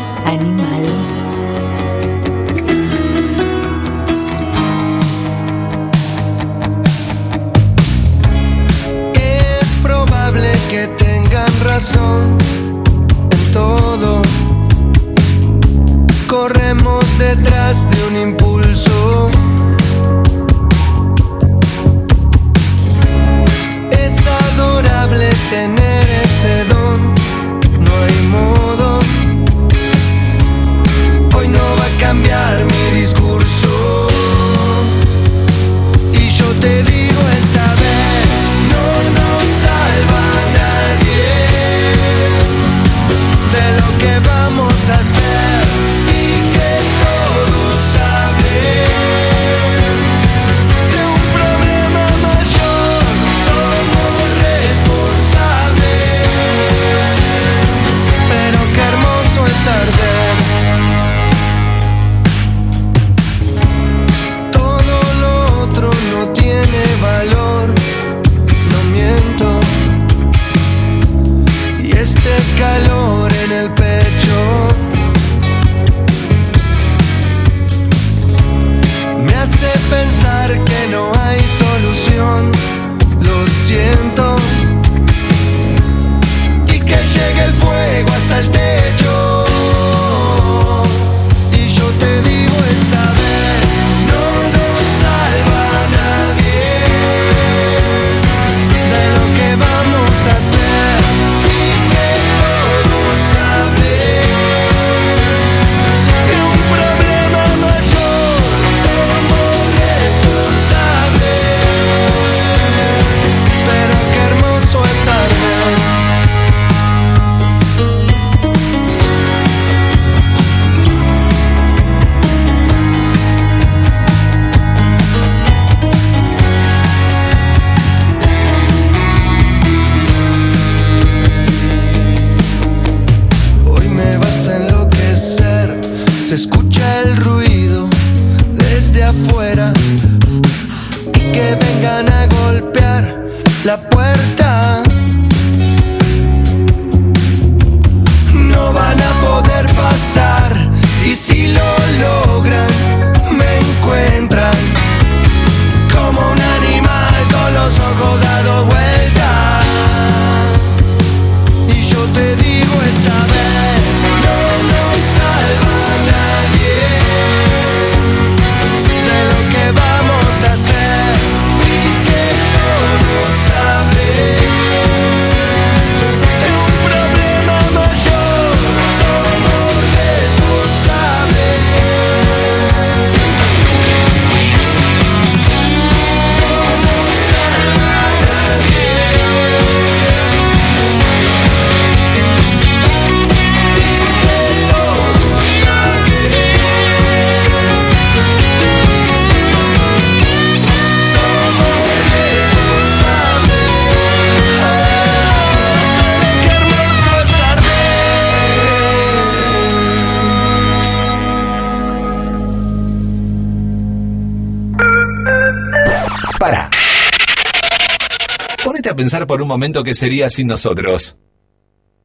un momento qué sería sin nosotros.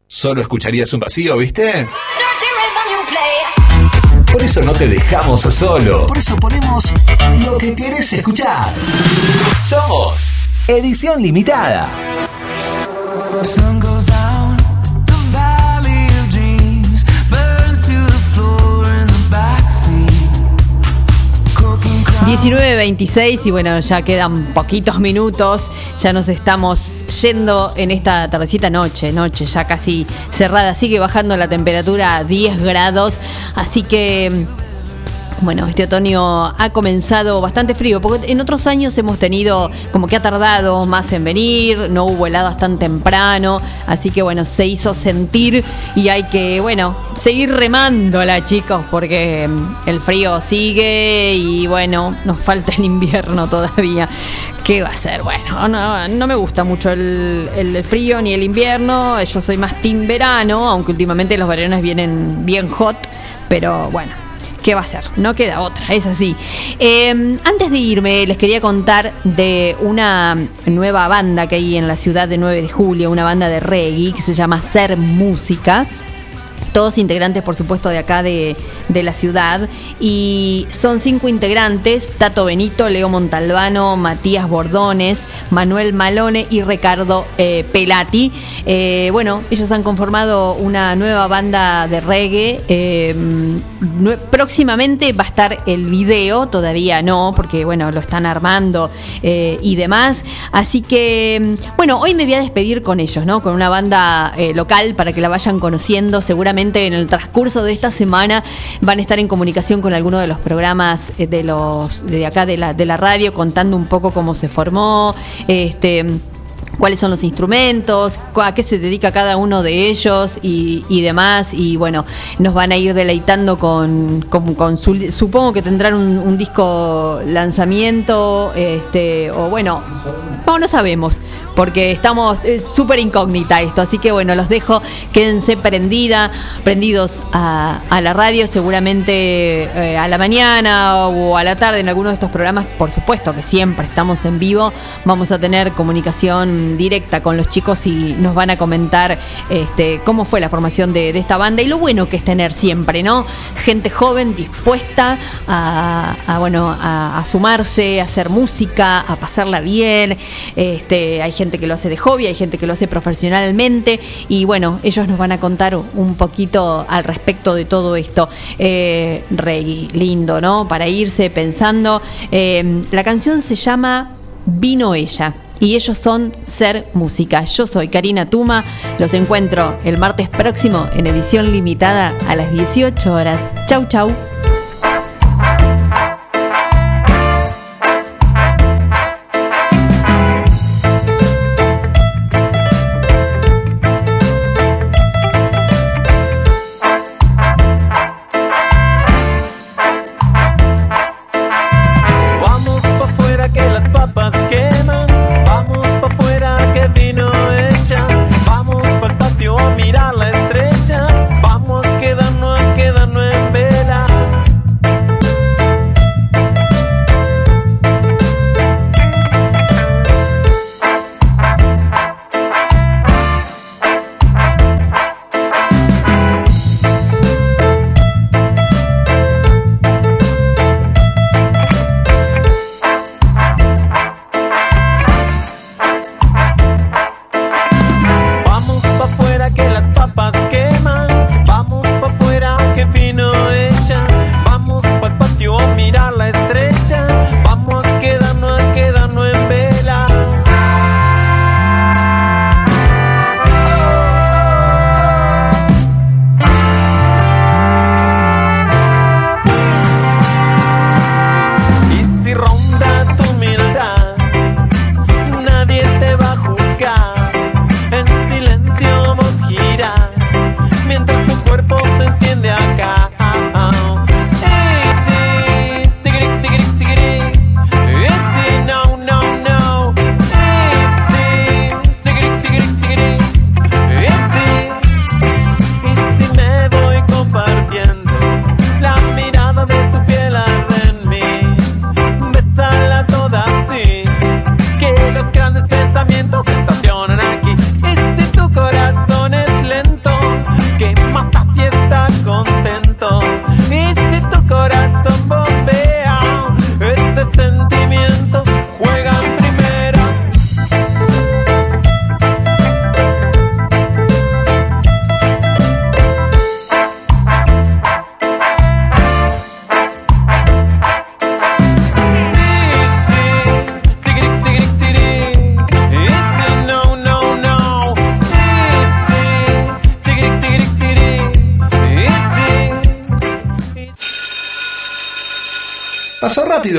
Solo escucharías un vacío, ¿viste? Por eso no te dejamos solo. Por eso ponemos lo que querés escuchar. Somos Edición Limitada. 19.26 y bueno, ya quedan poquitos minutos, ya nos estamos yendo en esta tardecita noche, noche ya casi cerrada, sigue bajando la temperatura a 10 grados, así que... Bueno, este otoño ha comenzado bastante frío, porque en otros años hemos tenido como que ha tardado más en venir, no hubo heladas tan temprano, así que bueno, se hizo sentir y hay que, bueno, seguir remándola chicos, porque mm, el frío sigue y bueno, nos falta el invierno todavía. ¿Qué va a ser? Bueno, no, me gusta mucho el, el frío ni el invierno, yo soy más team verano, aunque últimamente los veranos vienen bien hot, pero bueno. ¿Qué va a ser? No queda otra, es así. Eh, antes de irme, les quería contar de una nueva banda que hay en la ciudad de 9 de julio, una banda de reggae que se llama Ser Música. Todos integrantes, por supuesto, de acá de, la ciudad. Y son cinco integrantes: Tato Benito, Leo Montalbano, Matías Bordones, Manuel Malone y Ricardo eh, Pelati. Eh, bueno, ellos han conformado una nueva banda de reggae. eh, próximamente va a estar el video, todavía no, porque bueno, lo están armando y demás. Así que, bueno, hoy me voy a despedir con ellos, ¿no? Con una banda local para que la vayan conociendo. Seguramente en el transcurso de esta semana van a estar en comunicación con alguno de los programas eh, de los de acá de la, de la radio, contando un poco cómo se formó. Este cuáles son los instrumentos, a qué se dedica cada uno de ellos y, y demás. Y bueno, nos van a ir deleitando con, con, con su, supongo que tendrán un, un disco lanzamiento, este, o bueno, no, no sabemos, porque estamos, es súper incógnita esto, así que bueno, los dejo, quédense prendida, prendidos a, a la radio, seguramente eh, a la mañana o a la tarde en alguno de estos programas, por supuesto que siempre estamos en vivo, vamos a tener comunicación directa con los chicos y nos van a comentar este, cómo fue la formación de, esta banda y lo bueno que es tener siempre, ¿no? Gente joven dispuesta a, bueno, a, sumarse, a hacer música, a pasarla bien. Este, hay gente que lo hace de hobby, hay gente que lo hace profesionalmente y bueno, ellos nos van a contar un poquito al respecto de todo esto. Eh, reggae, lindo, ¿no? Para irse pensando. Eh, la canción se llama Vino ella. Y ellos son Ser Música. Yo soy Karina Tuma. Los encuentro el martes próximo en edición limitada a las 18 horas. Chau, chau.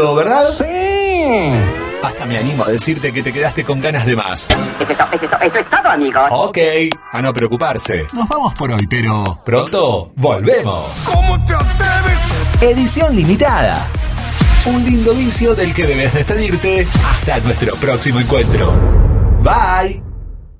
Rápido, ¿verdad? Sí. Hasta me animo a decirte que te quedaste con ganas de más. Eso es, to- eso es eso es todo, amigos. Ok, a no preocuparse. Nos vamos por hoy, pero pronto volvemos. ¿Cómo te atreves? Edición limitada. Un lindo vicio del que debes despedirte hasta nuestro próximo encuentro. Bye.